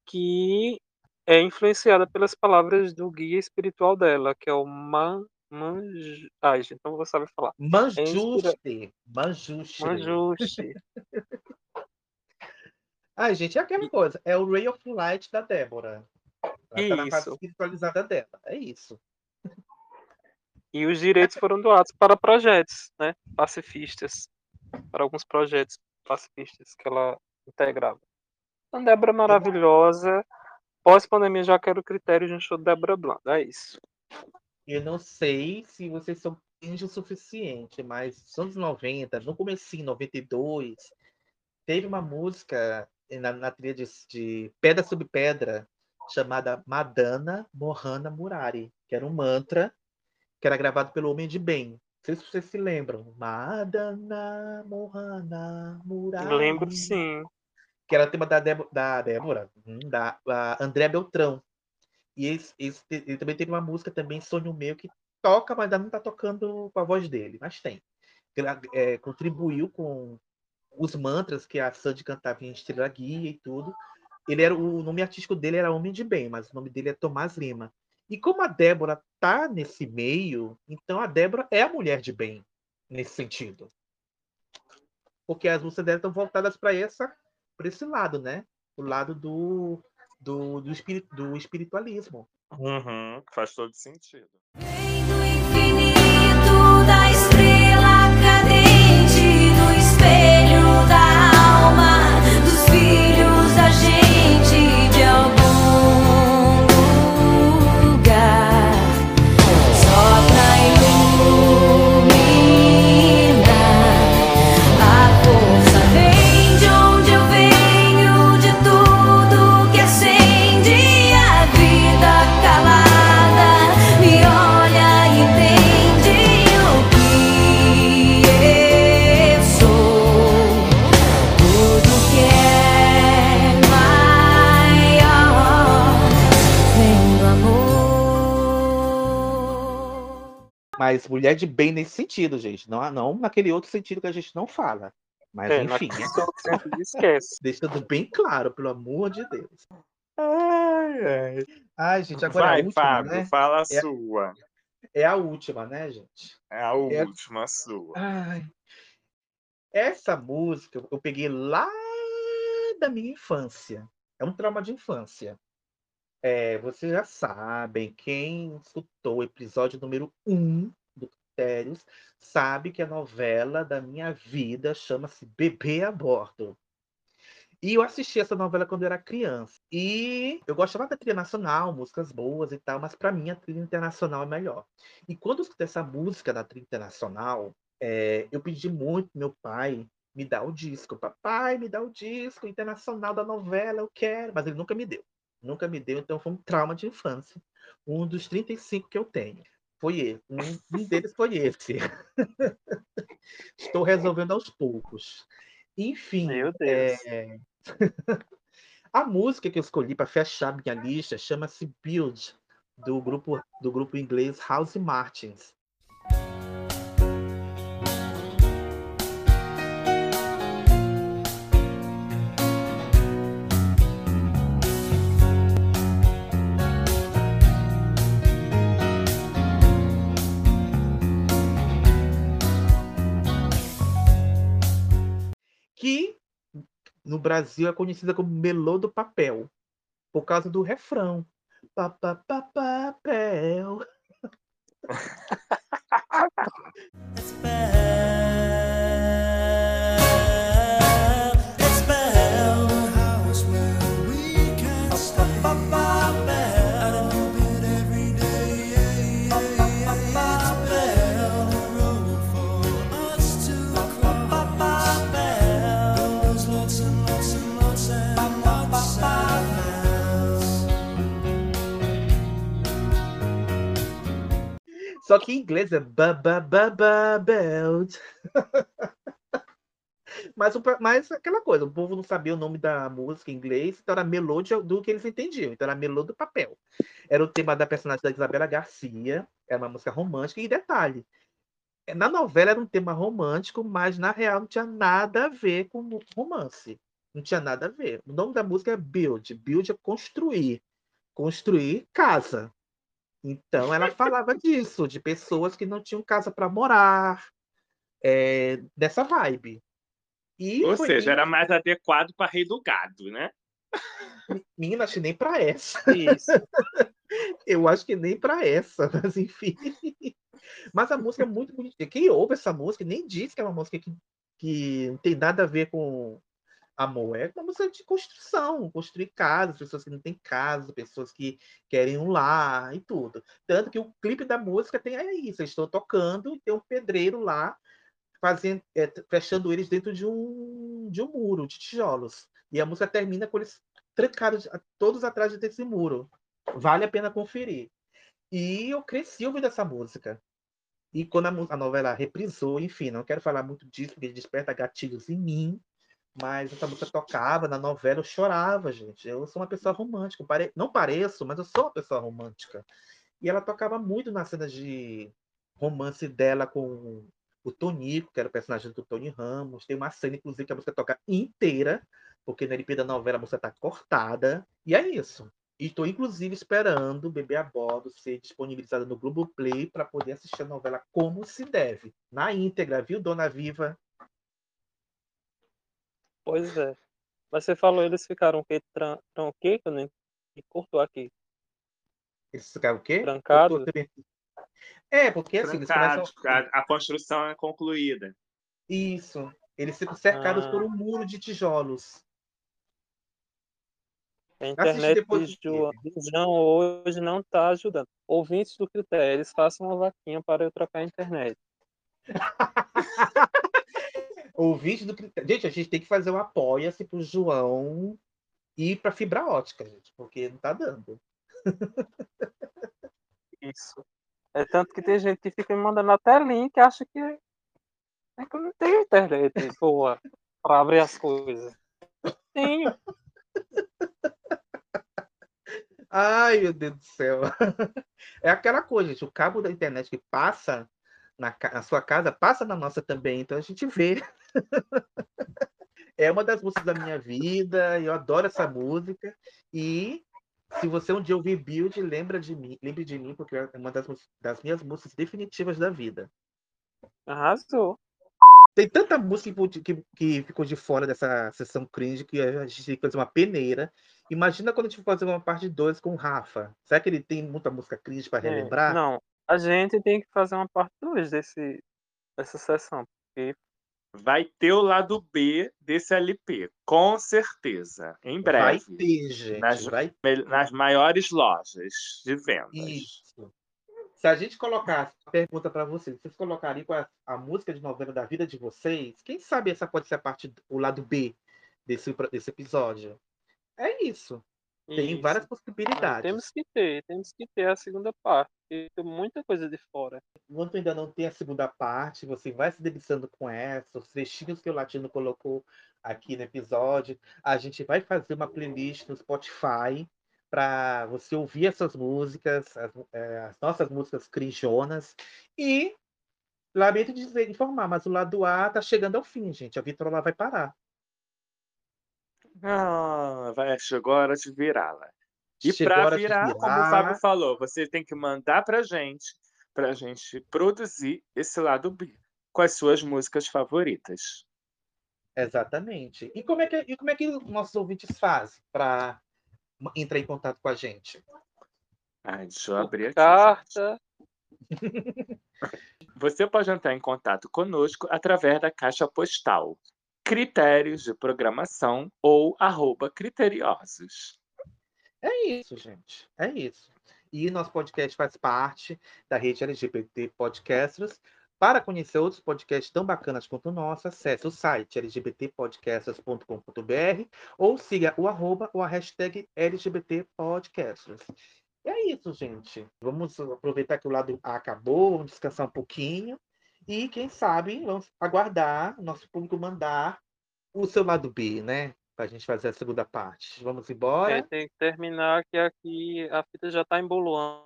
C: que é influenciada pelas palavras do guia espiritual dela, que é o Man... Manj... Ai, gente, não vou saber falar. É inspira...
A: Manjuste. Manjuste. Ai, gente, é aquela coisa. É o Ray of Light da Débora. Ela tá na
C: Isso.
A: espiritualizada dela. É isso.
C: E os direitos foram doados para projetos, né, pacifistas, para alguns projetos pacifistas que ela integrava. Então, Débora maravilhosa. Pós-pandemia já quero critério de um show de Débora Blando. É isso.
A: Eu não sei se vocês são cringe o suficiente, mas nos anos 90, no comecinho, 92, teve uma música na, na trilha de, de Pedra sobre Pedra, chamada Madana Mohana Murari, que era um mantra que era gravado pelo Homem de Bem. Não sei se vocês se lembram. Madana Mohana Murari.
C: Lembro sim.
A: Que era o tema da, Débora, da Débora, hum, da André Beltrão. E esse- ele também teve uma música também, Sonho Meu, que toca, mas ainda não está tocando com a voz dele, mas tem. Gra- é, contribuiu com os mantras que a Sandy cantava em Estrela Guia e tudo. Ele era o nome artístico dele era Homem de Bem, mas o nome dele é Tomás Lima. E como a Débora tá nesse meio, então a Débora é a mulher de bem nesse sentido. Porque as músicas dela estão voltadas para essa para esse lado, né? O lado do do, do, espiri- do espiritualismo.
B: Uhum, faz todo sentido.
A: Mas mulher de bem nesse sentido, gente. Não, não naquele outro sentido que a gente não fala. Mas
C: É,
A: enfim,
C: esquece.
A: deixando bem claro, pelo amor de Deus.
B: Ai, ai.
A: Ai, gente, agora
B: Vai,
A: a última,
B: Fábio,
A: né?
B: fala a
A: É-
B: sua.
A: É a última, né, gente?
B: É a
A: É-
B: última sua.
A: Ai. Essa música eu peguei lá da minha infância. É um trauma de infância. É, vocês já sabem, quem escutou o episódio número 1 do Sabe que a novela da minha vida chama-se Bebê a Bordo. E eu assisti essa novela quando eu era criança. E eu gostava da trilha nacional, músicas boas e tal, mas para mim a trilha internacional é melhor. E quando eu escutei essa música da trilha internacional, é, eu pedi muito meu pai me dar o disco. Papai, me dá o disco internacional da novela, eu quero. Mas ele nunca me deu. Nunca me deu, então foi um trauma de infância. Um dos 35 que eu tenho. Foi esse. Um, um deles foi esse. Estou resolvendo aos poucos. Enfim.
C: Meu Deus.
A: é, A música que eu escolhi para fechar minha lista chama-se Build, do grupo, do grupo inglês House Martins. No Brasil é conhecida como melô do papel, por causa do refrão. Pa, pa, pa, papel. Só que em inglês é ba, ba, ba, ba, belt. Mas, mas aquela coisa, o povo não sabia o nome da música em inglês, então era melô de- do que eles entendiam. Então era melô do papel. Era o tema da personagem da Isabela Garcia, era uma música romântica. E detalhe, na novela era um tema romântico, mas na real não tinha nada a ver com romance. Não tinha nada a ver. O nome da música é Build. Build é construir. Construir casa. Então ela falava disso, de pessoas que não tinham casa para morar, é, dessa vibe. E
B: Ou seja, era mais adequado para rei do gado, né?
A: Menina, acho que nem para essa.
C: Isso.
A: Eu acho que nem para essa, mas enfim. Mas a música é muito bonitinha. Quem ouve essa música nem diz que é uma música que, que não tem nada a ver com amor. É uma música de construção, construir casas, pessoas que não têm casa, pessoas que querem um lar e tudo. Tanto que o clipe da música tem aí. Eles estão tocando e tem um pedreiro lá fazendo, é, fechando eles dentro de um, de um muro de tijolos. E a música termina com eles trancados, todos atrás desse muro. Vale a pena conferir. E eu cresci ouvindo essa música. E quando a, a novela reprisou, enfim, não quero falar muito disso, porque desperta gatilhos em mim, mas essa música tocava na novela, eu chorava, gente. Eu sou uma pessoa romântica. pare- Não pareço, mas eu sou uma pessoa romântica. E ela tocava muito nas cenas de romance dela com o Tonico, que era o personagem do Tony Ramos. Tem uma cena, inclusive, que a música toca inteira, porque no LP da novela a música tá cortada. E é isso. Estou, inclusive, esperando Bebê a Bordo ser disponibilizada no Globoplay para poder assistir a novela como se deve. Na íntegra, viu, Dona Viva?
C: Pois é. Mas você falou, eles ficaram o quê? Tran... tran- o quê? Que eu nem me cortou aqui.
A: Eles ficaram o quê?
C: Trancados?
A: É, porque assim, eles
B: Trancados,
A: começam.
B: a, a construção é concluída.
A: Isso. Eles ficam cercados
C: Ah.
A: por um muro de tijolos.
C: A internet de João, hoje não está ajudando. Ouvintes do Critérios, façam uma vaquinha para eu trocar a internet.
A: Ouvinte do critério. Gente, a gente tem que fazer um apoia-se pro João ir para fibra ótica, gente, porque não tá dando.
C: Isso. É tanto que tem gente que fica me mandando até link e acha que, é que eu não tenho internet boa para abrir as coisas. Tenho.
A: Ai, meu Deus do céu. É aquela coisa, gente. O cabo da internet que passa na, na sua casa, passa na nossa também, então a gente vê. É uma das músicas da minha vida, eu adoro essa música. E se você um dia ouvir Build, lembra de mim, lembre de mim, porque é uma das, das minhas músicas definitivas da vida.
C: Arrasou.
A: Tem tanta música que, que, ficou de fora dessa sessão cringe que a gente tem que fazer uma peneira. Imagina quando a gente for fazer uma parte 2 com o Rafa. Será que ele tem muita música cringe para
C: É,
A: relembrar?
C: não, a gente tem que fazer uma parte 2 desse, dessa sessão. Porque
B: Vai ter o lado B desse LP, com certeza. Em
A: Vai
B: breve.
A: ter, gente.
B: Nas,
A: Vai
B: me- nas maiores lojas de vendas.
A: Isso. Se a gente colocasse a pergunta para vocês, vocês colocariam qual é a música de novela da vida de vocês? Quem sabe essa pode ser a parte, o lado B desse, desse episódio? É isso. Tem
C: Isso.
A: várias
C: Ah,
A: possibilidades.
C: Temos que ter, temos que ter a segunda parte. Tem muita coisa de fora.
A: Enquanto ainda não tem a segunda parte, você vai se deliciando com essa, os trechinhos que o Latino colocou aqui no episódio. A gente vai fazer uma playlist no Spotify para você ouvir essas músicas, as, eh, as nossas músicas crinjonas. E lamento dizer, informar, mas o lado A tá chegando ao fim, gente. A Vitrola vai parar.
B: Ah, vai, chegou a hora de virá-la. E para
A: de
B: virar, como o
A: virar.
B: Fábio falou, você tem que mandar pra gente, pra gente produzir esse lado B com as suas músicas favoritas.
A: Exatamente. E como é que, e como é que os nossos ouvintes fazem para entrar em contato com a gente?
B: Ai, deixa eu abrir aqui.
C: Carta.
B: Você pode entrar em contato conosco através da caixa postal critérios de programação ou arroba criteriosos.
A: É isso, gente. É isso. E nosso podcast faz parte da rede LGBT Podcasters. Para conhecer outros podcasts tão bacanas quanto o nosso, acesse o site lgbtpodcasters.com.br ou siga o arroba ou a hashtag LGBTpodcasters. E é isso, gente. Vamos aproveitar que o lado A acabou, vamos descansar um pouquinho. E quem sabe vamos aguardar o nosso público mandar o seu lado B, né? Para a gente fazer a segunda parte. Vamos embora?
C: É, tem que terminar que aqui a fita já tá embolando.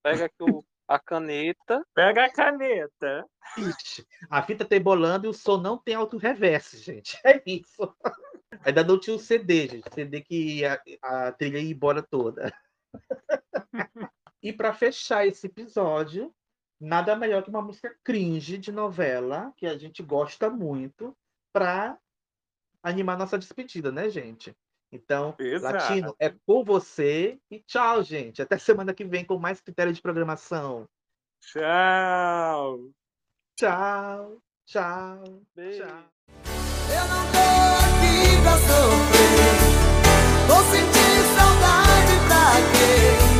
C: Pega aqui o, a caneta.
B: Pega a caneta.
A: Ixi, a fita tá embolando e o som não tem auto-reverse, gente. É isso. Ainda não tinha o CD, gente. CD que a, a trilha ia embora toda. e para fechar esse episódio, nada melhor que uma música cringe de novela, que a gente gosta muito, para animar nossa despedida, né, gente? Então,
B: Exato.
A: Latino, é por você e tchau, gente. Até semana que vem com mais critério de programação.
B: Tchau.
A: Tchau, tchau,
C: Beijo.
A: tchau.
E: Eu não tô aqui pra sofrer. Vou sentir saudade pra quê?